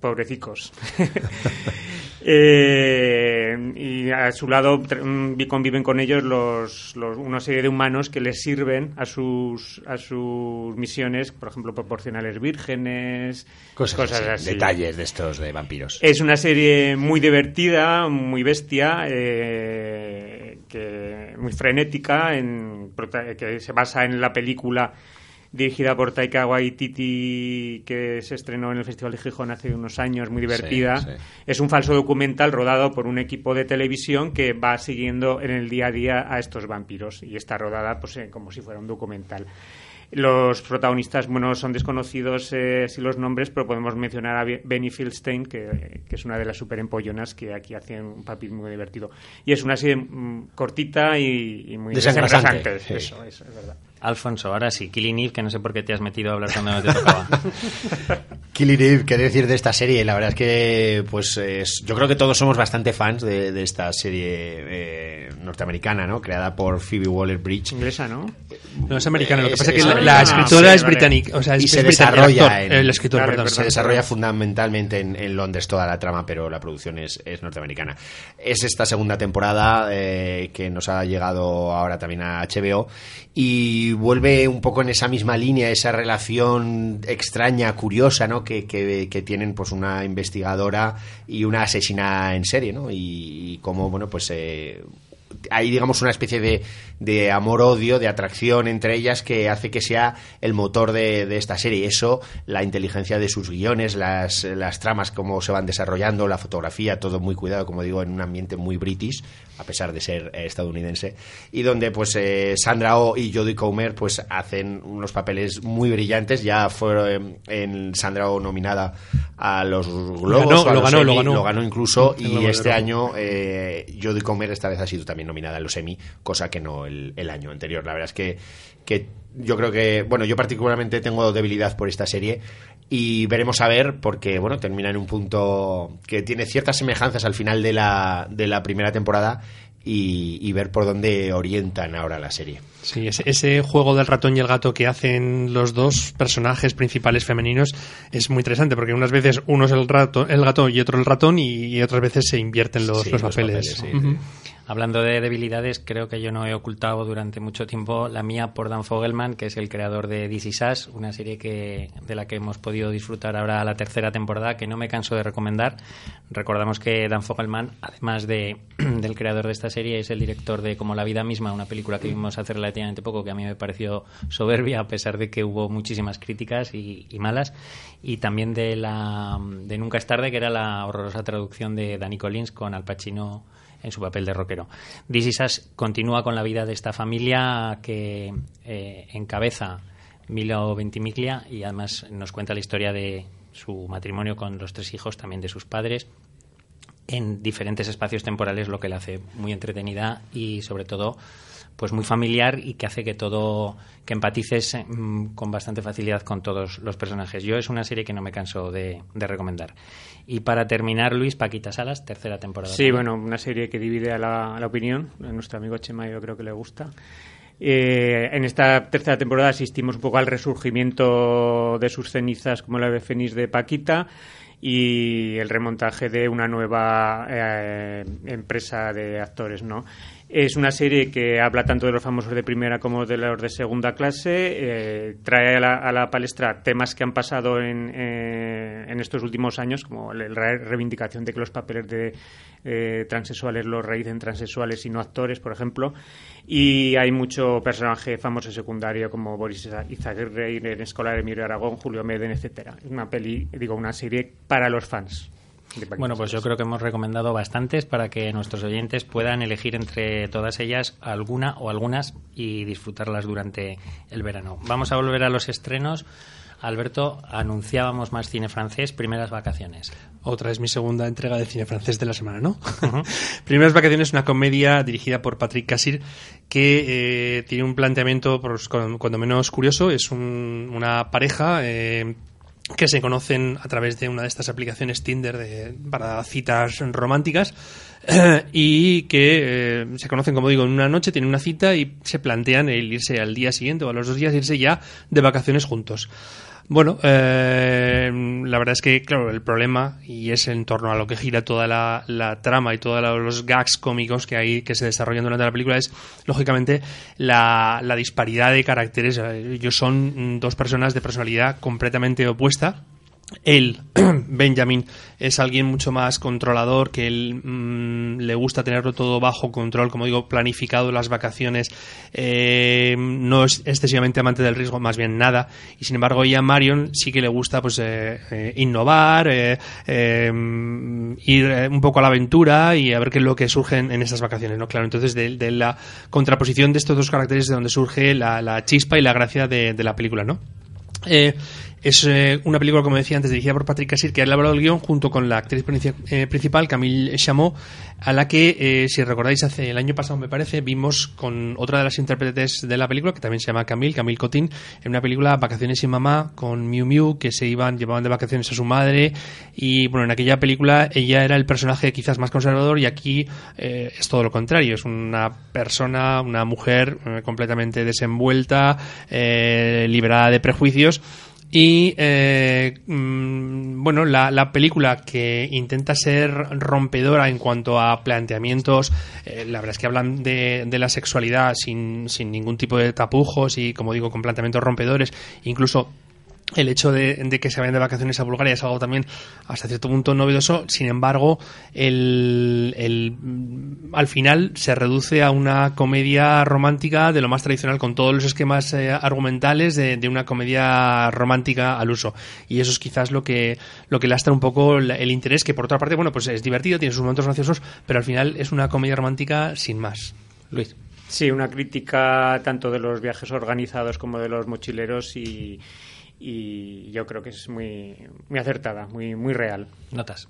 C: Pobrecicos. Eh, y a su lado mm, conviven con ellos los, una serie de humanos que les sirven a sus, a sus misiones, por ejemplo, proporcionales vírgenes,
B: cosas, así, Detalles de estos de vampiros.
C: Es una serie muy divertida, muy bestia, eh, que, muy frenética, en, que se basa en la película dirigida por Taika Waititi, que se estrenó en el Festival de Gijón hace unos años, muy divertida. Es un falso documental rodado por un equipo de televisión que va siguiendo en el día a día a estos vampiros y está rodada pues, como si fuera un documental. Los protagonistas, bueno, son desconocidos eh, si los nombres, pero podemos mencionar a Benny Fieldstein, que, es una de las super empollonas que aquí hace un papel muy divertido. Y es una serie mm, cortita y, muy
B: desengrasante.
C: Eso, eso, es verdad.
A: Alfonso, ahora sí, Killing Eve, que no sé por qué te has metido a hablar cuando no te tocaba.
B: Killing Eve, ¿qué decir de esta serie? La verdad es que, pues, yo creo que todos somos bastante fans de, esta serie eh, norteamericana, ¿no? Creada por Phoebe Waller-Bridge.
C: Inglesa, ¿no?
D: No es americana, lo que pasa es que la, escritora es británica, o sea, es,
B: y se desarrolla el, escritor, perdón, se desarrolla fundamentalmente en, Londres toda la trama, pero la producción es, norteamericana. Es esta segunda temporada eh, que nos ha llegado ahora también a HBO y vuelve un poco en esa misma línea, esa relación extraña, curiosa, ¿no? Que, que, tienen pues una investigadora y una asesina en serie, ¿no? Y, y como, bueno, pues eh, hay, digamos, una especie de, de amor-odio, de atracción entre ellas que hace que sea el motor de, de, esta serie. Eso, la inteligencia de sus guiones, las, las tramas, cómo se van desarrollando, la fotografía, todo muy cuidado, como digo, en un ambiente muy british, a pesar de ser eh, estadounidense, y donde pues eh, Sandra Oh y Jodie Comer pues hacen unos papeles muy brillantes. Ya fue en Sandra Oh nominada a los Globos,
D: lo, ganó, lo, ganó,
B: lo ganó incluso, y este año eh, Jodie Comer esta vez ha sido también nominada en los Emmy, cosa que no el, año anterior. La verdad es que, que yo creo que, bueno, yo particularmente tengo debilidad por esta serie y veremos a ver porque, bueno, termina en un punto que tiene ciertas semejanzas al final de la, de la primera temporada y, ver por dónde orientan ahora la serie.
D: Sí, ese, juego del ratón y el gato que hacen los dos personajes principales femeninos es muy interesante porque unas veces uno es el, rato, el gato y otro el ratón y, otras veces se invierten los, los, papeles.
A: Hablando de debilidades, creo que yo no he ocultado durante mucho tiempo la mía por Dan Fogelman, que es el creador de DC Sass, una serie que, de la que hemos podido disfrutar ahora la tercera temporada, que no me canso de recomendar. Recordamos que Dan Fogelman, además de, del creador de esta serie, es el director de Como la vida misma, una película que vimos hace relativamente poco, que a mí me pareció soberbia, a pesar de que hubo muchísimas críticas y, malas. Y también de, la, de Nunca es tarde, que era la horrorosa traducción de Danny Collins con Al Pacino en su papel de rockero. This continúa con la vida de esta familia que eh, encabeza Milo Ventimiglia y además nos cuenta la historia de su matrimonio con los tres hijos, también de sus padres, en diferentes espacios temporales, lo que le hace muy entretenida y sobre todo pues muy familiar y que hace que todo que empatices mm, con bastante facilidad con todos los personajes. Yo es una serie que no me canso de, recomendar. Y para terminar, Luis, Paquita Salas, tercera temporada.
C: Sí, bueno, una serie que divide a la, opinión. A nuestro amigo Chema yo creo que le gusta. Eh, en esta tercera temporada asistimos un poco al resurgimiento de sus cenizas como la de Fénix de Paquita y el remontaje de una nueva eh, empresa de actores, ¿no? Es una serie que habla tanto de los famosos de primera como de los de segunda clase, eh, trae a la, palestra temas que han pasado en, eh, en estos últimos años, como la reivindicación de que los papeles de eh, transexuales los realicen transexuales y no actores, por ejemplo, y hay mucho personaje famoso secundario como Boris Izaguirre, en Escolar Emilio Aragón, Julio Meden, etcétera. Es una peli, digo, una serie para los fans.
A: Bueno, pues yo creo que hemos recomendado bastantes para que nuestros oyentes puedan elegir entre todas ellas alguna o algunas y disfrutarlas durante el verano. Vamos a volver a los estrenos. Alberto, anunciábamos más cine francés, primeras vacaciones.
D: Otra es mi segunda entrega de cine francés de la semana, ¿no? primeras vacaciones, una comedia dirigida por Patrick Cassir que eh, tiene un planteamiento, pues, cuando menos curioso, es una pareja. Eh, que se conocen a través de una de estas aplicaciones Tinder de, para citas románticas y que eh, se conocen, como digo, en una noche, tienen una cita y se plantean el irse al día siguiente o a los dos días irse ya de vacaciones juntos. Bueno, eh, la verdad es que, claro, el problema, y es en torno a lo que gira toda la, trama y todos los gags cómicos que hay que se desarrollan durante la película, es, lógicamente, la, la disparidad de caracteres. Ellos son dos personas de personalidad completamente opuesta, él, Benjamin, es alguien mucho más controlador, que él mm, le gusta tenerlo todo bajo control, como digo, planificado las vacaciones, eh, no es excesivamente amante del riesgo, más bien nada, y sin embargo ella, Marion, sí que le gusta pues eh, eh, innovar, ir un poco a la aventura y a ver qué es lo que surge en, esas vacaciones, ¿no? Claro, entonces de, la contraposición de estos dos caracteres de donde surge la, chispa y la gracia de, de la película, ¿no? Es eh, una película, como decía antes, dirigida por Patrick Casir, que ha elaborado el guion junto con la actriz eh, principal, Camille Chamot, a la que, eh, si recordáis, hace el año pasado, me parece, vimos con otra de las intérpretes de la película, que también se llama Camille, Camille Cotin, en una película Vacaciones sin mamá, con Miu Miu, que se iban, llevaban de vacaciones a su madre, y bueno, en aquella película ella era el personaje quizás más conservador, y aquí es todo lo contrario, es una persona, una mujer completamente desenvuelta, liberada de prejuicios, y eh, mm, bueno, la, película que intenta ser rompedora en cuanto a planteamientos, eh, la verdad es que hablan de, de la sexualidad sin, sin ningún tipo de tapujos y, como digo, con planteamientos rompedores, incluso el hecho de, que se vayan de vacaciones a Bulgaria es algo también hasta cierto punto novedoso. Sin embargo, el, al final se reduce a una comedia romántica de lo más tradicional, con todos los esquemas eh, argumentales de, una comedia romántica al uso. Y eso es quizás lo que, lo que lastra un poco el, interés, que por otra parte, bueno, pues es divertido, tiene sus momentos graciosos, pero al final es una comedia romántica sin más. Luis.
C: Sí, una crítica tanto de los viajes organizados como de los mochileros y y yo creo que es muy, muy acertada, muy, muy real.
A: ¿Notas?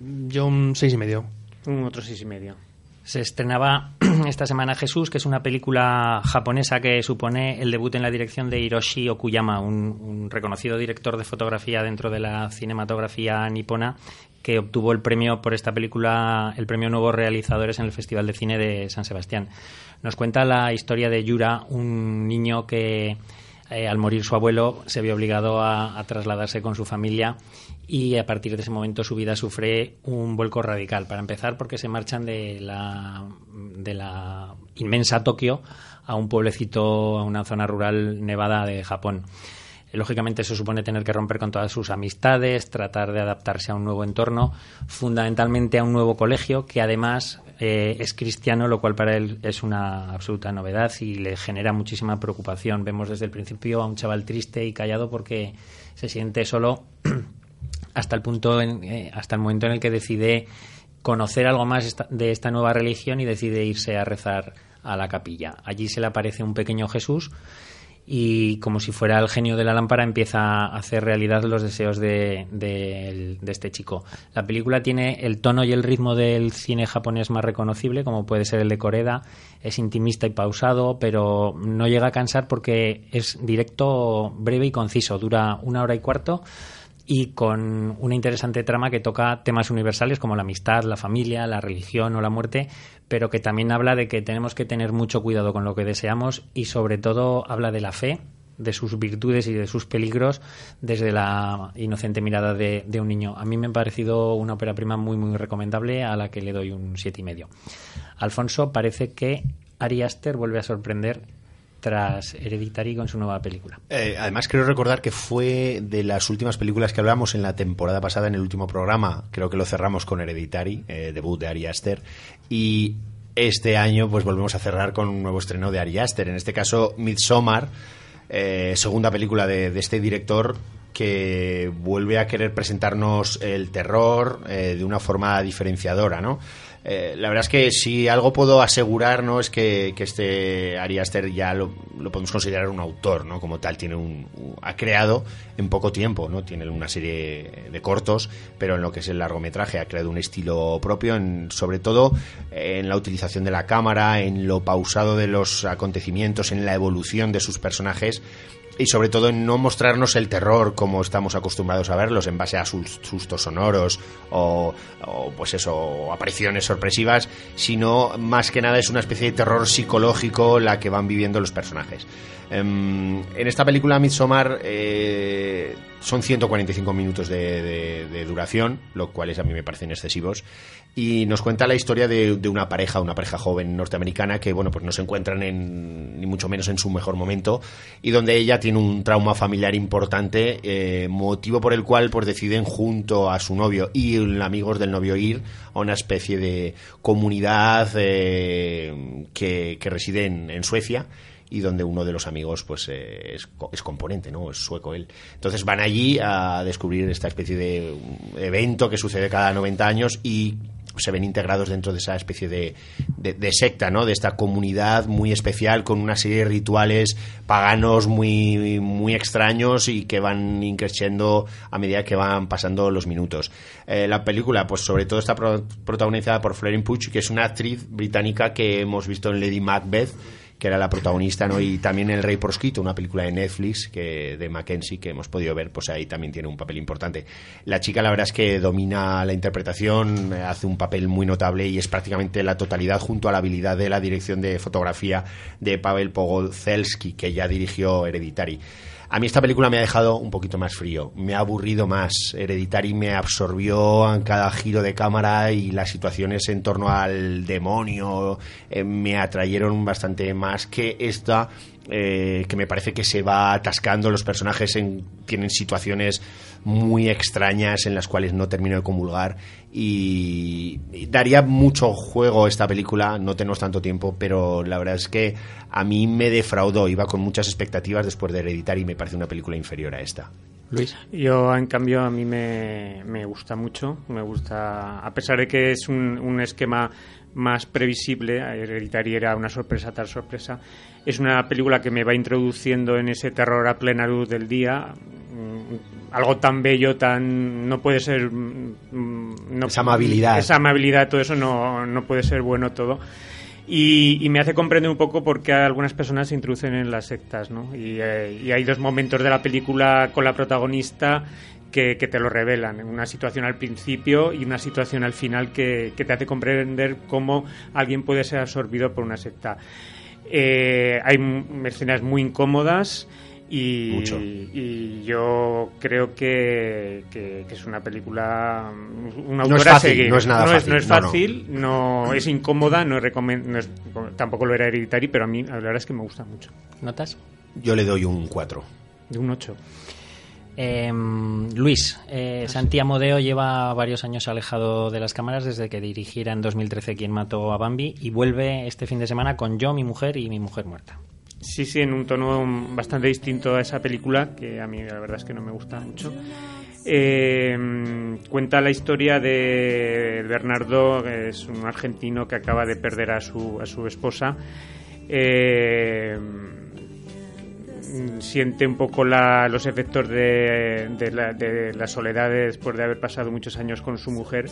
D: Yo un seis y medio.
C: Un otro seis y medio.
A: Se estrenaba esta semana Jesús, que es una película japonesa que supone el debut en la dirección de Hiroshi Okuyama, un, reconocido director de fotografía dentro de la cinematografía nipona, que obtuvo el premio por esta película, el premio Nuevos Realizadores en el Festival de Cine de San Sebastián. Nos cuenta la historia de Yura, un niño que eh, al morir su abuelo se vio obligado a, trasladarse con su familia y a partir de ese momento su vida sufre un vuelco radical. Para empezar, porque se marchan de la, de la inmensa Tokio a un pueblecito, a una zona rural nevada de Japón. Lógicamente eso supone tener que romper con todas sus amistades, tratar de adaptarse a un nuevo entorno, fundamentalmente a un nuevo colegio que además eh, es cristiano, lo cual para él es una absoluta novedad y le genera muchísima preocupación. Vemos desde el principio a un chaval triste y callado porque se siente solo hasta el punto, eh, hasta el momento en el que decide conocer algo más de esta nueva religión y decide irse a rezar a la capilla. Allí se le aparece un pequeño Jesús y como si fuera el genio de la lámpara empieza a hacer realidad los deseos de, este chico. La película tiene el tono y el ritmo del cine japonés más reconocible, como puede ser el de Coreda. Es intimista y pausado, pero no llega a cansar porque es directo, breve y conciso. Dura una hora y cuarto y con una interesante trama que toca temas universales como la amistad, la familia, la religión o la muerte, pero que también habla de que tenemos que tener mucho cuidado con lo que deseamos y sobre todo habla de la fe, de sus virtudes y de sus peligros desde la inocente mirada de, un niño. A mí me ha parecido una ópera prima muy muy recomendable a la que le doy un siete y medio. Alfonso parece que Ari Aster vuelve a sorprender tras Hereditary con su nueva película.
B: Eh, además, creo recordar que fue de las últimas películas que hablamos en la temporada pasada, en el último programa. Creo que lo cerramos con Hereditary, eh, debut de Ari Aster. Y este año, pues volvemos a cerrar con un nuevo estreno de Ari Aster. En este caso, Midsommar, eh, segunda película de, este director que vuelve a querer presentarnos el terror de una forma diferenciadora, ¿no? Eh, la verdad es que si algo puedo asegurar no es que, que este Ari Aster ya lo, lo, podemos considerar un autor no como tal tiene un, ha creado en poco tiempo no tiene una serie de cortos pero en lo que es el largometraje ha creado un estilo propio en, sobre todo en la utilización de la cámara en lo pausado de los acontecimientos en la evolución de sus personajes y sobre todo en no mostrarnos el terror como estamos acostumbrados a verlos en base a sus sustos sonoros o, pues eso apariciones sorpresivas sino más que nada es una especie de terror psicológico la que van viviendo los personajes um, en esta película Midsommar eh, son 145 minutos de, de, de, duración lo cuales a mí me parecen excesivos. Y nos cuenta la historia de, una pareja, una pareja joven norteamericana que, bueno, pues no se encuentran en, ni mucho menos en su mejor momento y donde ella tiene un trauma familiar importante, eh, motivo por el cual pues deciden junto a su novio y amigos del novio ir a una especie de comunidad eh, que, que reside en Suecia y donde uno de los amigos pues eh, es, es, componente, ¿no? Es sueco él. Entonces van allí a descubrir esta especie de evento que sucede cada 90 años y se ven integrados dentro de esa especie de, de, secta, ¿no? De esta comunidad muy especial con una serie de rituales paganos muy, muy extraños y que van increciendo a medida que van pasando los minutos. Eh, la película, pues sobre todo está pro protagonizada por Flaring Puch, que es una actriz británica que hemos visto en Lady Macbeth que era la protagonista, ¿no? Y también El Rey Proscrito, una película de Netflix que, de Mackenzie que hemos podido ver, pues ahí también tiene un papel importante. La chica, la verdad es que domina la interpretación, hace un papel muy notable y es prácticamente la totalidad junto a la habilidad de la dirección de fotografía de Pavel Pogolzelski, que ya dirigió Hereditary. A mí esta película me ha dejado un poquito más frío, me ha aburrido más. Hereditary me absorbió en cada giro de cámara y las situaciones en torno al demonio eh, me atrayeron bastante más que esta, eh, que me parece que se va atascando. Los personajes en, tienen situaciones muy extrañas en las cuales no termino de comulgar y, y, daría mucho juego esta película, no tenemos tanto tiempo, pero la verdad es que a mí me defraudó, iba con muchas expectativas después de Hereditar y me parece una película inferior a esta.
C: Luis. Yo, en cambio, a mí me, me gusta mucho. Me gusta, a pesar de que es un, un esquema más previsible, Hereditary era una sorpresa tal sorpresa, es una película que me va introduciendo en ese terror a plena luz del día, algo tan bello, tan no puede ser no,
B: esa amabilidad,
C: esa amabilidad, todo eso no, no puede ser bueno todo. Y, y, me hace comprender un poco por qué algunas personas se introducen en las sectas, ¿no? Y, eh, y hay dos momentos de la película con la protagonista que, que, te lo revelan. Una situación al principio y una situación al final que, que te hace comprender cómo alguien puede ser absorbido por una secta. Eh, hay escenas muy incómodas. Y, y, yo creo que, que, que, es una película una
B: no es fácil, seguir. no es nada
C: no
B: fácil,
C: es, no es, fácil, no, no. no es incómoda, no no es tampoco lo era Hereditary, pero a mí la verdad es que me gusta mucho.
A: ¿Notas?
B: Yo le doy un 4.
C: De un 8.
A: Eh, Luis, eh, Santi Amodeo lleva varios años alejado de las cámaras desde que dirigiera en 2013 Quien mató a Bambi y vuelve este fin de semana con Yo, mi mujer y mi mujer muerta.
C: Sí, sí, en un tono bastante distinto a esa película, que a mí la verdad es que no me gusta mucho. Eh, cuenta la historia de Bernardo, que es un argentino que acaba de perder a su, a su esposa. Eh, siente un poco la, los efectos de, de, la, de, la, soledad después de haber pasado muchos años con su mujer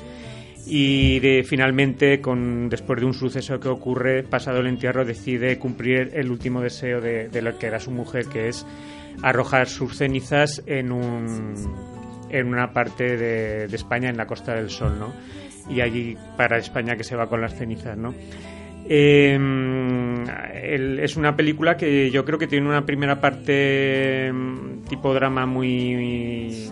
C: y de, finalmente con, después de un suceso que ocurre pasado el entierro decide cumplir el último deseo de, de lo que era su mujer que es arrojar sus cenizas en un en una parte de, de España en la Costa del Sol ¿no? y allí para España que se va con las cenizas ¿no? El, es una película que yo creo que tiene una primera parte tipo drama muy.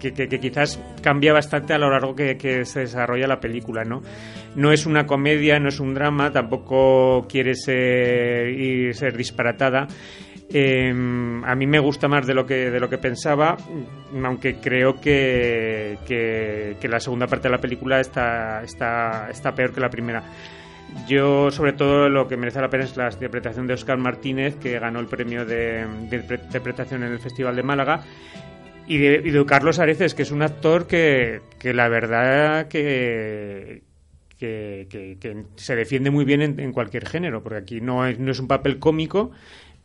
C: Que, que, que, quizás cambia bastante a lo largo que, se desarrolla la película, ¿no? No es una comedia, no es un drama, tampoco quiere ser, ser disparatada. Eh, a mí me gusta más de lo que de lo que pensaba, aunque creo que, que, la segunda parte de la película está, está, está peor que la primera. Yo, sobre todo, lo que merece la pena es la interpretación de Oscar Martínez, que ganó el premio de, interpretación en el Festival de Málaga, y de, Carlos Areces, que es un actor que, que la verdad que- que se defiende muy bien en, en cualquier género, porque aquí no es, no es un papel cómico,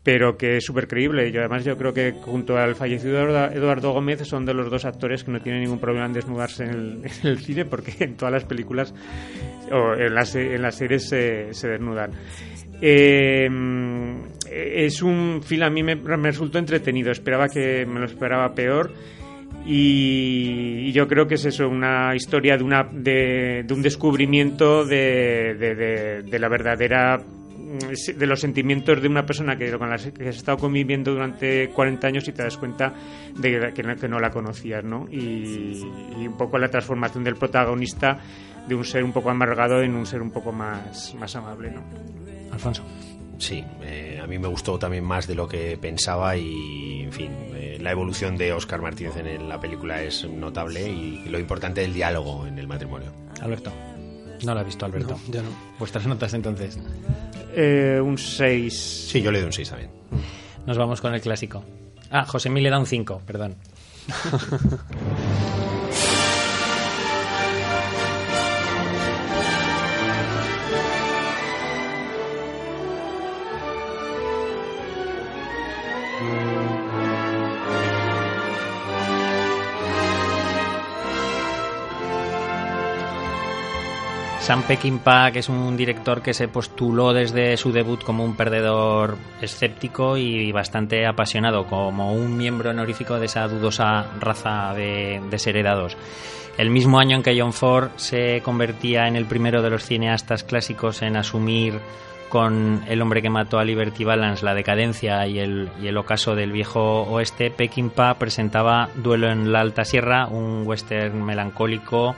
C: pero que es súper creíble. Y además yo creo que junto al fallecido Eduardo- Gómez son de los dos actores que no tienen ningún problema en desnudarse en el, cine, porque en todas las películas o en las, en las series se, se desnudan. Eh, es un film a mí me, resultó entretenido, esperaba que me lo esperaba peor y, yo creo que es eso, una historia de, una, de, de un descubrimiento de, de, la verdadera de los sentimientos de una persona que con la que has estado conviviendo durante 40 años y te das cuenta de que no, que no la conocías, ¿no? Y, y un poco la transformación del protagonista de un ser un poco amargado en un ser un poco más, más amable, ¿no?
A: Alfonso.
B: Sí, eh, a mí me gustó también más de lo que pensaba y, en fin, eh, la evolución de Oscar Martínez en la película es notable y lo importante del diálogo en el matrimonio.
A: Alberto. No lo ha visto, Alberto.
D: No, ya no.
A: Vuestras notas entonces.
C: Eh, un 6.
B: Sí, yo le doy un 6 también.
A: Nos vamos con el clásico. Ah, José Mil le da un 5, perdón. Sam Peckinpah, que es un director que se postuló desde su debut como un perdedor escéptico y bastante apasionado, como un miembro honorífico de esa dudosa raza de desheredados. El mismo año en que John Ford se convertía en el primero de los cineastas clásicos en asumir con El hombre que mató a Liberty Balance la decadencia y el, y ocaso del viejo oeste, Peckinpah presentaba Duelo en la Alta Sierra, un western melancólico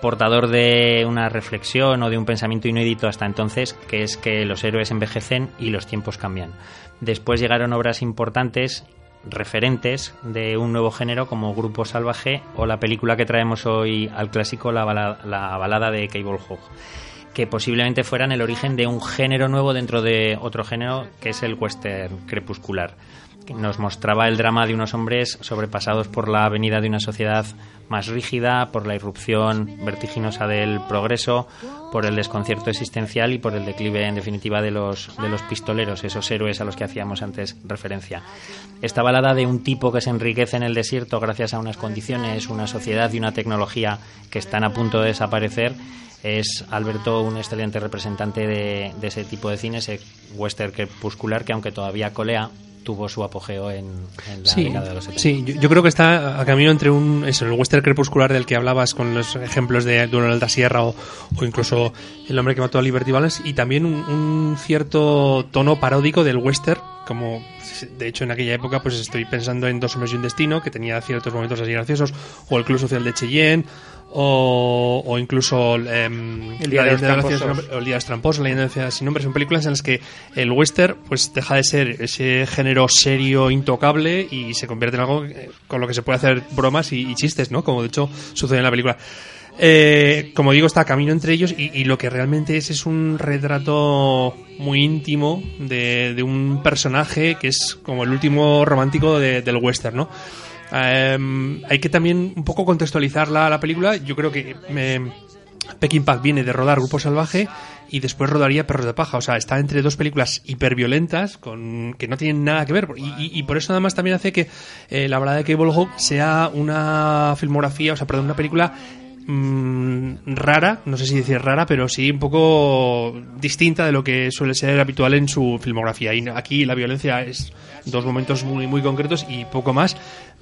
A: portador de una reflexión o de un pensamiento inédito hasta entonces, que es que los héroes envejecen y los tiempos cambian. Después llegaron obras importantes, referentes de un nuevo género como Grupo Salvaje o la película que traemos hoy al clásico, la balada, la balada de Cable Hawk que posiblemente fueran el origen de un género nuevo dentro de otro género que es el western crepuscular. Nos mostraba el drama de unos hombres sobrepasados por la avenida de una sociedad más rígida, por la irrupción vertiginosa del progreso, por el desconcierto existencial y por el declive, en definitiva, de los, de los pistoleros, esos héroes a los que hacíamos antes referencia. Esta balada de un tipo que se enriquece en el desierto gracias a unas condiciones, una sociedad y una tecnología que están a punto de desaparecer es Alberto un excelente representante de, de ese tipo de cine, ese western crepuscular que aunque todavía colea, tuvo su apogeo en, en la
D: Sí,
A: década de los 70.
D: sí yo, yo creo que está a camino entre un eso, el western crepuscular del que hablabas con los ejemplos de Duelo en Alta Sierra o, o incluso El hombre que mató a Liberty Balance y también un, un cierto tono paródico del western como de hecho en aquella época pues estoy pensando en Dos hombres y un destino que tenía ciertos momentos así graciosos o el Club Social de Cheyenne o, o incluso em,
C: El Día de los Tramposos.
D: nombre- o El Día de los Tramposos, La sin nombre. Son películas en las que el western pues deja de ser ese género serio intocable y se convierte en algo eh, con lo que se puede hacer bromas y, y chistes no como de hecho sucede en la película Eh, como digo, está camino entre ellos y, y lo que realmente es es un retrato muy íntimo de, de un personaje que es como el último romántico de- del western, ¿no? Em, hay que también un poco contextualizar la, la película. Yo creo que me, Peckinpah viene de rodar Grupo Salvaje y después rodaría Perros de Paja. O sea, está entre dos películas hiperviolentas con, que no tienen nada que ver. Y, y- por eso además también hace que eh, la balada de Cable Hawk sea una filmografía, o sea, perdón, una película mm, rara, no sé si decir rara, pero sí un poco distinta de lo que suele ser habitual en su filmografía. Y aquí la violencia es dos momentos muy, muy concretos y poco más,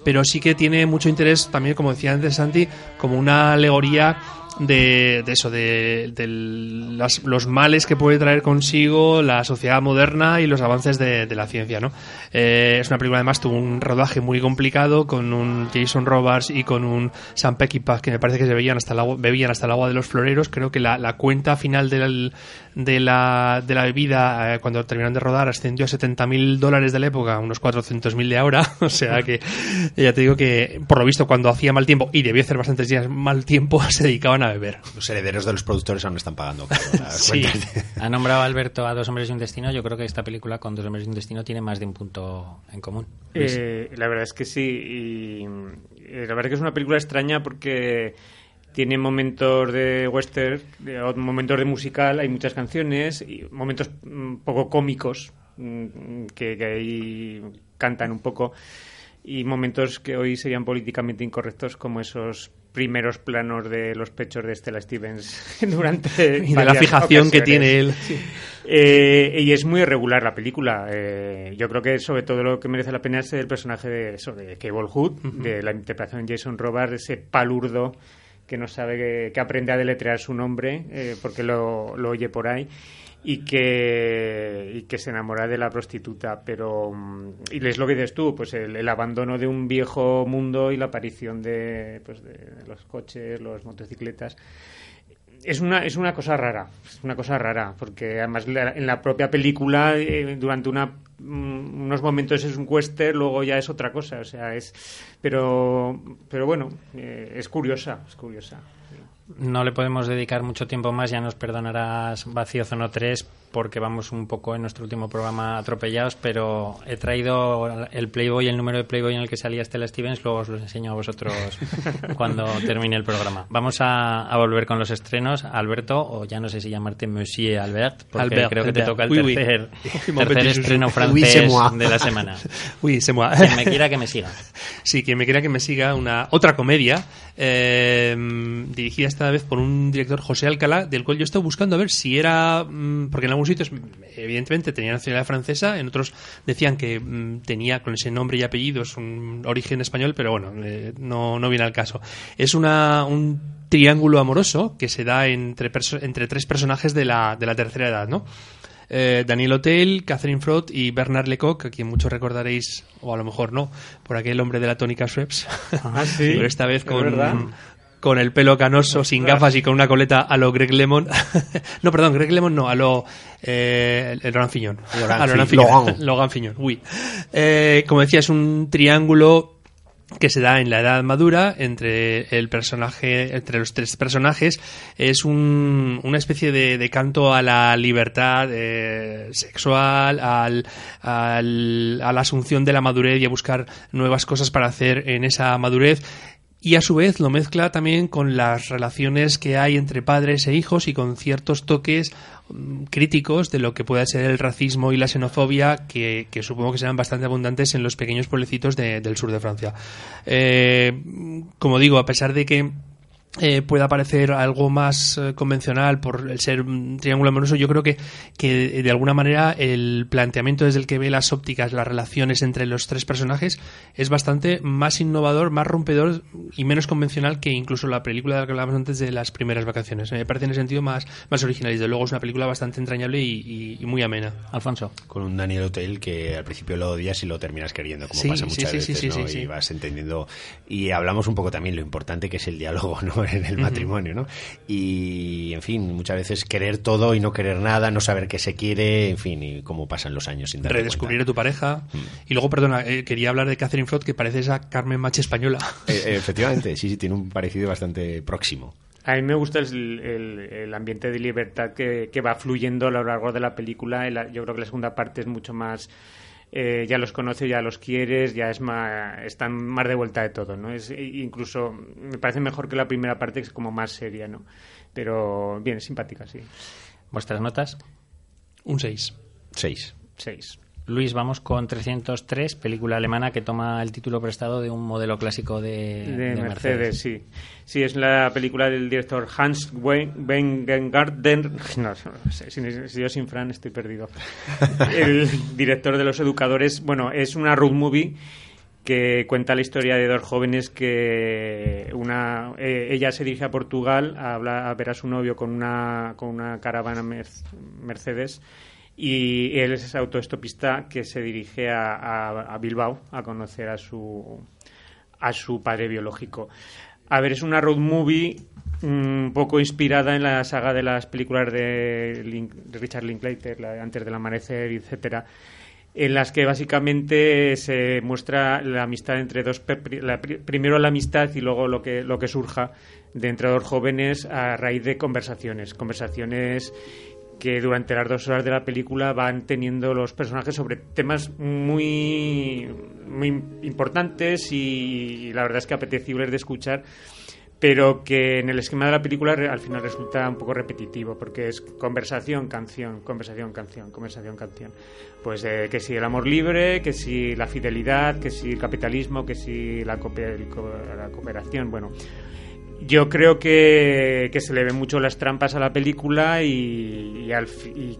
D: pero sí que tiene mucho interés también, como decía antes Santi, como una alegoría de, de eso, de, de las- los males que puede traer consigo la sociedad moderna y los avances de, la ciencia, ¿no? Eh, es una película, además, tuvo un rodaje muy complicado con un Jason Robards y con un Sam Peckinpah que me parece que se veían hasta el agua, bebían hasta el agua de los floreros. Creo que la, la cuenta final del, de la, de la bebida eh, cuando terminaron de rodar ascendió a 70.000 dólares de la época, a unos 400.000 de ahora. o sea que ya te digo que, por lo visto, cuando hacía mal tiempo, y debió hacer bastantes días mal tiempo, se dedicaban a beber.
B: Los herederos de los productores aún no están pagando.
A: sí. Ha nombrado Alberto a Dos Hombres y un Destino. Yo creo que esta película con Dos Hombres y un Destino tiene más de un punto en común.
C: Eh, la verdad es que sí. Y la verdad es que es una película extraña porque tiene momentos de western, momentos de musical, hay muchas canciones, y momentos un poco cómicos mm, que, que ahí cantan un poco. Y momentos que hoy serían políticamente incorrectos como esos primeros planos de los pechos de Stella Stevens durante
D: y de la fijación que tiene él.
C: Eh, y es muy irregular la película. Eh, yo creo que sobre todo lo que merece la pena es el personaje de eso de Cable Hood de la interpretación de Jason Robards ese palurdo que no sabe que, aprende a deletrear su nombre eh, porque lo, lo oye por ahí y que, y que se enamora de la prostituta. Pero, mm, y es lo que dices tú, pues el, abandono de un viejo mundo y la aparición de, pues de los coches, las motocicletas. Es una, es una cosa rara, es una cosa rara, porque además en la propia película, eh, durante una, mm, unos momentos es un western, luego ya es otra cosa, o sea, es, pero, pero bueno, eh, es curiosa, es curiosa.
A: No le podemos dedicar mucho tiempo más, ya nos perdonarás Vacío Zono 3 porque vamos un poco en nuestro último programa atropellados, pero he traído el Playboy, el número de Playboy en el que salía Stella Stevens, luego os lo enseño a vosotros cuando termine el programa. Vamos a, volver con los estrenos. Alberto, o ya no sé si llamarte Monsieur Albert, porque creo que te toca el tercer, tercer estreno francés de la semana.
D: Uy, c'est moi.
A: Quien me quiera que me siga.
D: Sí, quien me quiera que me siga, una otra comedia eh, dirigida esta vez por un director José Alcalá, del cual yo estoy buscando a ver si era, mm, porque en algún sitios, evidentemente, tenía nacionalidad francesa, en otros decían que mm, tenía con ese nombre y apellidos un origen español, pero bueno, eh, no, no viene al caso. Es una, un triángulo amoroso que se da entre, entre tres personajes de la, de la tercera edad, ¿no? Eh, Daniel Hotel, Catherine Frott y Bernard Lecoq, a quien muchos recordaréis, o a lo mejor no, por aquel hombre de la tónica Schweppes.
C: Ah, sí.
D: Pero esta vez con, con el pelo canoso, sin gafas y con una coleta a lo Greg Lemon. no, perdón, Greg Lemon no, a lo eh, el Logan Fiñón. Logan, Fiñón. Uy. Eh, como decía, es un triángulo que se da en la edad madura entre el personaje entre los tres personajes es un, una especie de, canto a la libertad eh, sexual al, al, a la asunción de la madurez y a buscar nuevas cosas para hacer en esa madurez y a su vez lo mezcla también con las relaciones que hay entre padres e hijos y con ciertos toques mm, críticos de lo que pueda ser el racismo y la xenofobia que, supongo que serán bastante abundantes en los pequeños pueblecitos del sur de Francia. Eh, como digo, a pesar de que eh, pueda parecer algo más eh, convencional por el ser un triángulo amoroso, yo creo que, que de alguna manera el planteamiento desde el que ve las ópticas, las relaciones entre los tres personajes, es bastante más innovador, más rompedor y menos convencional que incluso la película de la que hablábamos antes de las primeras vacaciones. Me parece en el sentido más, más original y desde luego es una película bastante entrañable y, muy amena.
A: Alfonso.
B: Con un Daniel Hotel que al principio lo odias y lo terminas queriendo, como pasa muchas veces, Y vas entendiendo. Y hablamos un poco también lo importante que es el diálogo, ¿no? En el matrimonio, ¿no? Y, en fin, muchas veces querer todo y no querer nada, no saber qué se quiere, en fin, y cómo pasan los años sin
D: Redescubrir a tu pareja. Mm. Y luego, perdona, eh, quería hablar de Catherine Frott, que parece esa Carmen Machi española.
B: Eh, eh, efectivamente, sí, sí, tiene un parecido bastante próximo.
C: A mí me gusta el, el, ambiente de libertad que, que, va fluyendo a lo largo de la película. yo creo que la segunda parte es mucho más eh, ya los conoces, ya los quieres, ya es más, están más de vuelta de todo, ¿no? Es, incluso me parece mejor que la primera parte, que es como más seria, ¿no? Pero bien, simpática, sí.
A: ¿Vuestras notas?
D: Un 6.
B: 6.
C: 6.
A: Luis, vamos con 303, película alemana que toma el título prestado de un modelo clásico de,
C: Mercedes, Sí. sí, es la película del director Hans Wengengarten. No, si, yo sin Fran estoy perdido. el director de Los Educadores. Bueno, es una road movie que cuenta la historia de dos jóvenes que una eh, ella se dirige a Portugal a, a ver a su novio con una con una caravana Mercedes y él es ese autoestopista que se dirige a, Bilbao a conocer a su, a su padre biológico. A ver, es una road movie un poco inspirada en la saga de las películas de, de Richard Linklater, la, antes del amanecer, etcétera, en las que básicamente se muestra la amistad entre dos primero la amistad y luego lo que lo que surja de entre dos jóvenes a raíz de conversaciones, conversaciones que durante las dos horas de la película van teniendo los personajes sobre temas muy, muy importantes y, la verdad es que apetecibles de escuchar pero que en el esquema de la película al final resulta un poco repetitivo, porque es conversación, canción, conversación, canción, conversación, canción. Pues eh, que si el amor libre, que si la fidelidad, que si el capitalismo, que si la, la cooperación, bueno, yo creo que, se le ven mucho las trampas a la película y,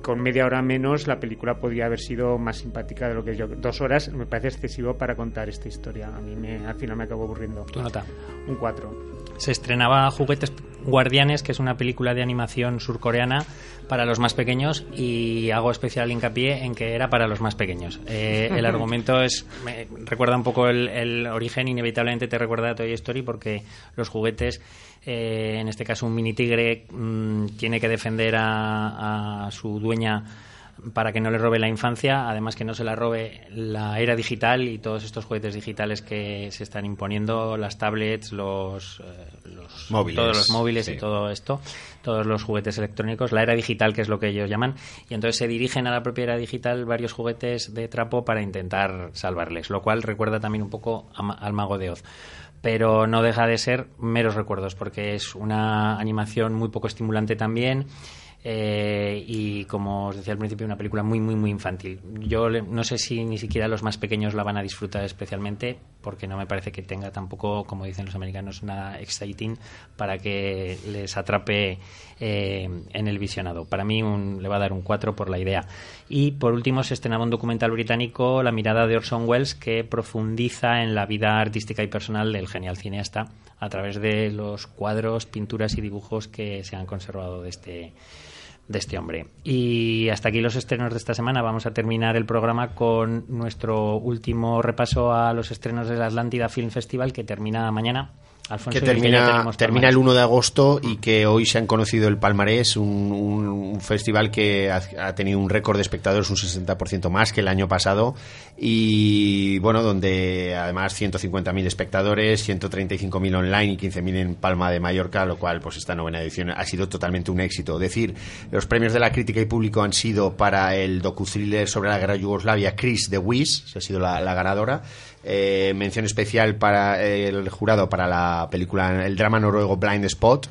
C: con media hora menos la película podría haber sido más simpática de lo que yo. Dos horas me parece excesivo para contar esta historia. A mí me, al final me acabo aburriendo.
A: ¿Tu nota?
C: Un 4
A: se estrenaba Juguetes Guardianes, que es una película de animación surcoreana para los más pequeños y hago especial hincapié en que era para los más pequeños. Eh, el argumento es me recuerda un poco el, origen, inevitablemente te recuerda a Toy Story porque los juguetes, eh, en este caso un mini tigre, mm, tiene que defender a su dueña para que no le robe la infancia, además que no se la robe la era digital y todos estos juguetes digitales que se están imponiendo, las tablets, los, eh,
B: móviles,
A: todos los móviles y todo esto, todos los juguetes electrónicos, la era digital que es lo que ellos llaman, y entonces se dirigen a la propia era digital varios juguetes de trapo para intentar salvarles, lo cual recuerda también un poco al mago de Oz. Pero no deja de ser meros recuerdos porque es una animación muy poco estimulante también eh, y como os decía al principio, una película muy, muy, muy infantil. Yo no sé si ni siquiera los más pequeños la van a disfrutar especialmente, porque no me parece que tenga tampoco, como dicen los americanos, nada exciting para que les atrape eh, en el visionado. Para mí le va a dar un 4 por la idea. Y por último se estrenaba un documental británico, La mirada de Orson Welles, que profundiza en la vida artística y personal del genial cineasta a través de los cuadros, pinturas y dibujos que se han conservado de este de este hombre. Y hasta aquí los estrenos de esta semana. Vamos a terminar el programa con nuestro último repaso a los estrenos del Atlántida Film Festival que termina mañana
B: que termina, termina el 1 de agosto y que hoy se han conocido el Palmarés, un, festival que ha, tenido un récord de espectadores, un 60% más que el año pasado, y bueno, donde además 150.000 espectadores, 135.000 online y 15.000 en Palma de Mallorca, lo cual, pues esta novena edición ha sido totalmente un éxito. Es decir, los premios de la crítica y público han sido para el docu-thriller sobre la guerra de Yugoslavia, Chris de Wiz, ha sido la ganadora, eh, mención especial para el jurado para la película, el drama noruego Blind Spot.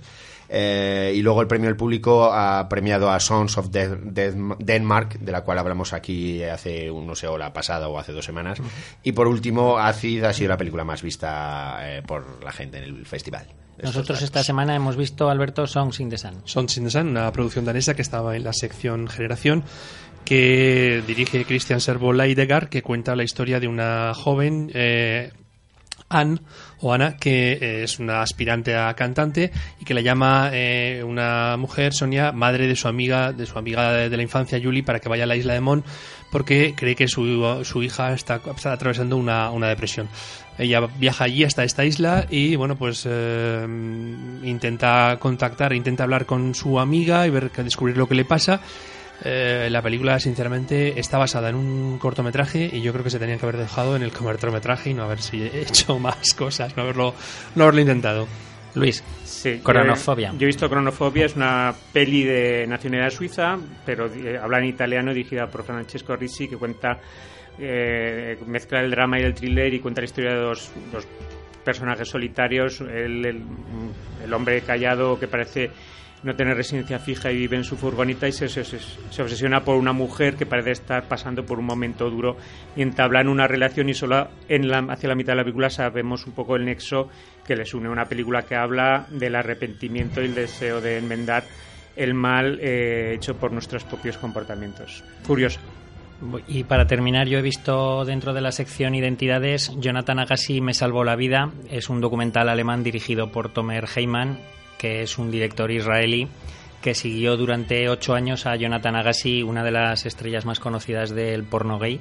B: Eh, y luego el premio del público ha premiado a Sons of Denmark, de la cual hablamos aquí hace, no sé, o la pasada o hace dos semanas. Y por último, Acid ha sido la película más vista eh, por la gente en el festival.
A: Nosotros esta semana hemos visto, Alberto, Songs in the Sun.
D: Songs in the Sun, una producción danesa que estaba en la sección Generación que dirige Christian Servo Leidegar, que cuenta la historia de una joven, eh, Anne, o Ana, que eh, es una aspirante a cantante y que la llama eh, una mujer, Sonia, madre de su amiga, de su amiga de, la infancia, Julie, para que vaya a la isla de Mon, porque cree que su, su hija está, está atravesando una, una, depresión. Ella viaja allí hasta esta isla y, bueno, pues intenta contactar, intenta hablar con su amiga y ver, descubrir lo que le pasa eh, la película, sinceramente, está basada en un cortometraje y yo creo que se tenían que haber dejado en el cortometraje y no haber hecho más cosas, no haberlo, no haberlo intentado.
A: Luis,
C: sí,
A: Cronofobia.
C: Yo, he visto Cronofobia, es una peli de nacionalidad suiza, pero eh, habla en italiano, dirigida por Francesco Ricci, que cuenta, eh, mezcla el drama y el thriller y cuenta la historia de dos, dos personajes solitarios, el, el hombre callado que parece no tener residencia fija y vive en su furgoneta y se, se, obsesiona por una mujer que parece estar pasando por un momento duro y entablan una relación y solo en la, hacia la mitad de la película sabemos un poco el nexo que les une. Una película que habla del arrepentimiento y el deseo de enmendar el mal eh, hecho por nuestros propios comportamientos. Curioso.
A: Y para terminar, yo he visto dentro de la sección Identidades, Jonathan Agassi me salvó la vida. Es un documental alemán dirigido por Tomer Heyman que es un director israelí que siguió durante ocho años a Jonathan Agassi, una de las estrellas más conocidas del porno gay.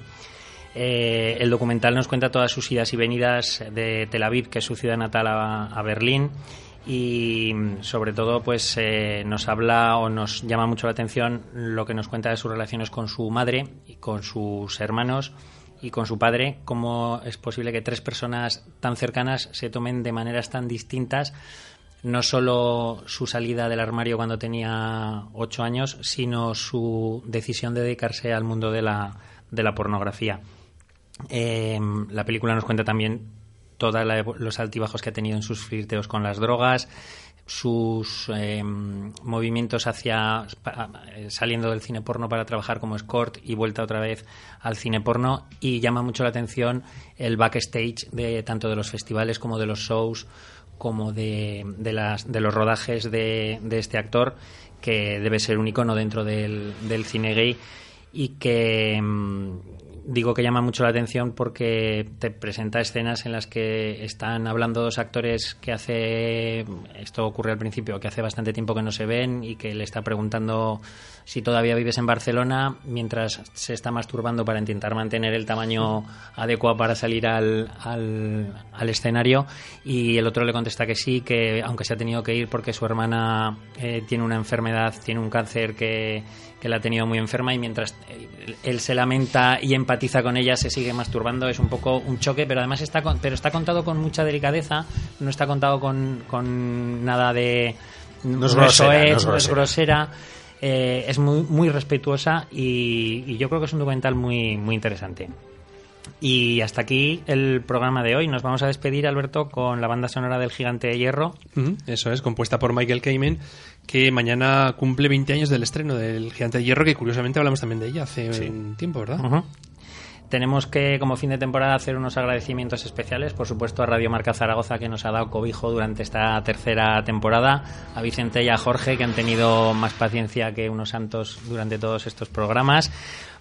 A: Eh, el documental nos cuenta todas sus idas y venidas de Tel Aviv, que es su ciudad natal, a, Berlín, y sobre todo pues eh, nos habla o nos llama mucho la atención lo que nos cuenta de sus relaciones con su madre y con sus hermanos y con su padre, cómo es posible que tres personas tan cercanas se tomen de maneras tan distintas no solo su salida del armario cuando tenía ocho años, sino su decisión de dedicarse al mundo de la, de la pornografía. Eh, la película nos cuenta también todos los altibajos que ha tenido en sus flirteos con las drogas, sus eh, movimientos hacia eh, saliendo del cine porno para trabajar como escort y vuelta otra vez al cine porno y llama mucho la atención el backstage de tanto de los festivales como de los shows como de, de, las, de los rodajes de, de, este actor que debe ser un icono dentro del, del cine gay y que mm, digo que llama mucho la atención porque te presenta escenas en las que están hablando dos actores que hace, esto ocurre al principio, que hace bastante tiempo que no se ven y que le está preguntando si todavía vives en Barcelona mientras se está masturbando para intentar mantener el tamaño adecuado para salir al, al, escenario y el otro le contesta que sí, que aunque se ha tenido que ir porque su hermana eh, tiene una enfermedad, tiene un cáncer que, que la ha tenido muy enferma y mientras él se lamenta y empatiza con ella se sigue masturbando es un poco un choque pero además está pero está contado con mucha delicadeza no está contado con, con nada de
B: no es grosera,
A: no es grosera eh, es muy, muy respetuosa y, yo creo que es un documental muy, muy interesante. Y hasta aquí el programa de hoy. Nos vamos a despedir, Alberto, con la banda sonora del Gigante de Hierro.
D: eso es, compuesta por Michael Kamen, que mañana cumple 20 años del estreno del Gigante de Hierro, que curiosamente hablamos también de ella hace un tiempo, ¿verdad?
A: Tenemos que, como fin de temporada, hacer unos agradecimientos especiales, por supuesto, a Radio Marca Zaragoza, que nos ha dado cobijo durante esta tercera temporada, a Vicente y a Jorge, que han tenido más paciencia que unos santos durante todos estos programas.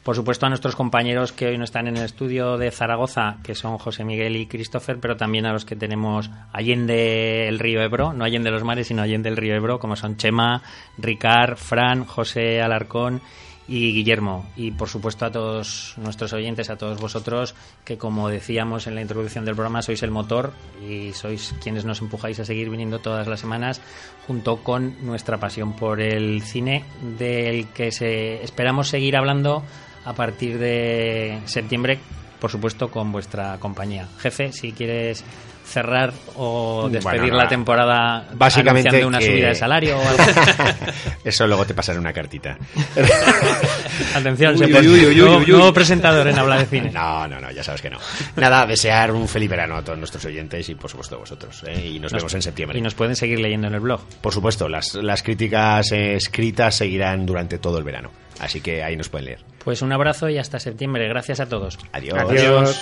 A: Por supuesto, a nuestros compañeros que hoy no están en el estudio de Zaragoza, que son José Miguel y Christopher, pero también a los que tenemos allende el río Ebro, no allende los mares, sino allende el río Ebro, como son Chema, Ricard, Fran, José Alarcón y Guillermo. Y por supuesto a todos nuestros oyentes, a todos vosotros, que como decíamos en la introducción del programa, sois el motor y sois quienes nos empujáis a seguir viniendo todas las semanas, junto con nuestra pasión por el cine, del que se, esperamos seguir hablando a partir de septiembre, por supuesto, con vuestra compañía. Jefe, si quieres cerrar o despedir la temporada
B: básicamente
A: una subida de salario o algo.
B: Eso luego te pasará una cartita.
A: Atención, nuevo presentador en Habla de Cine.
B: No, no, no, ya sabes que no. Nada, desear un feliz verano a todos nuestros oyentes y por supuesto a vosotros. ¿eh? Y nos, vemos en septiembre.
A: Y nos pueden seguir leyendo en el blog.
B: Por supuesto, las, las críticas escritas seguirán durante todo el verano. Así que ahí nos pueden leer.
A: Pues un abrazo y hasta septiembre. Gracias a todos.
B: Adiós.
C: Adiós.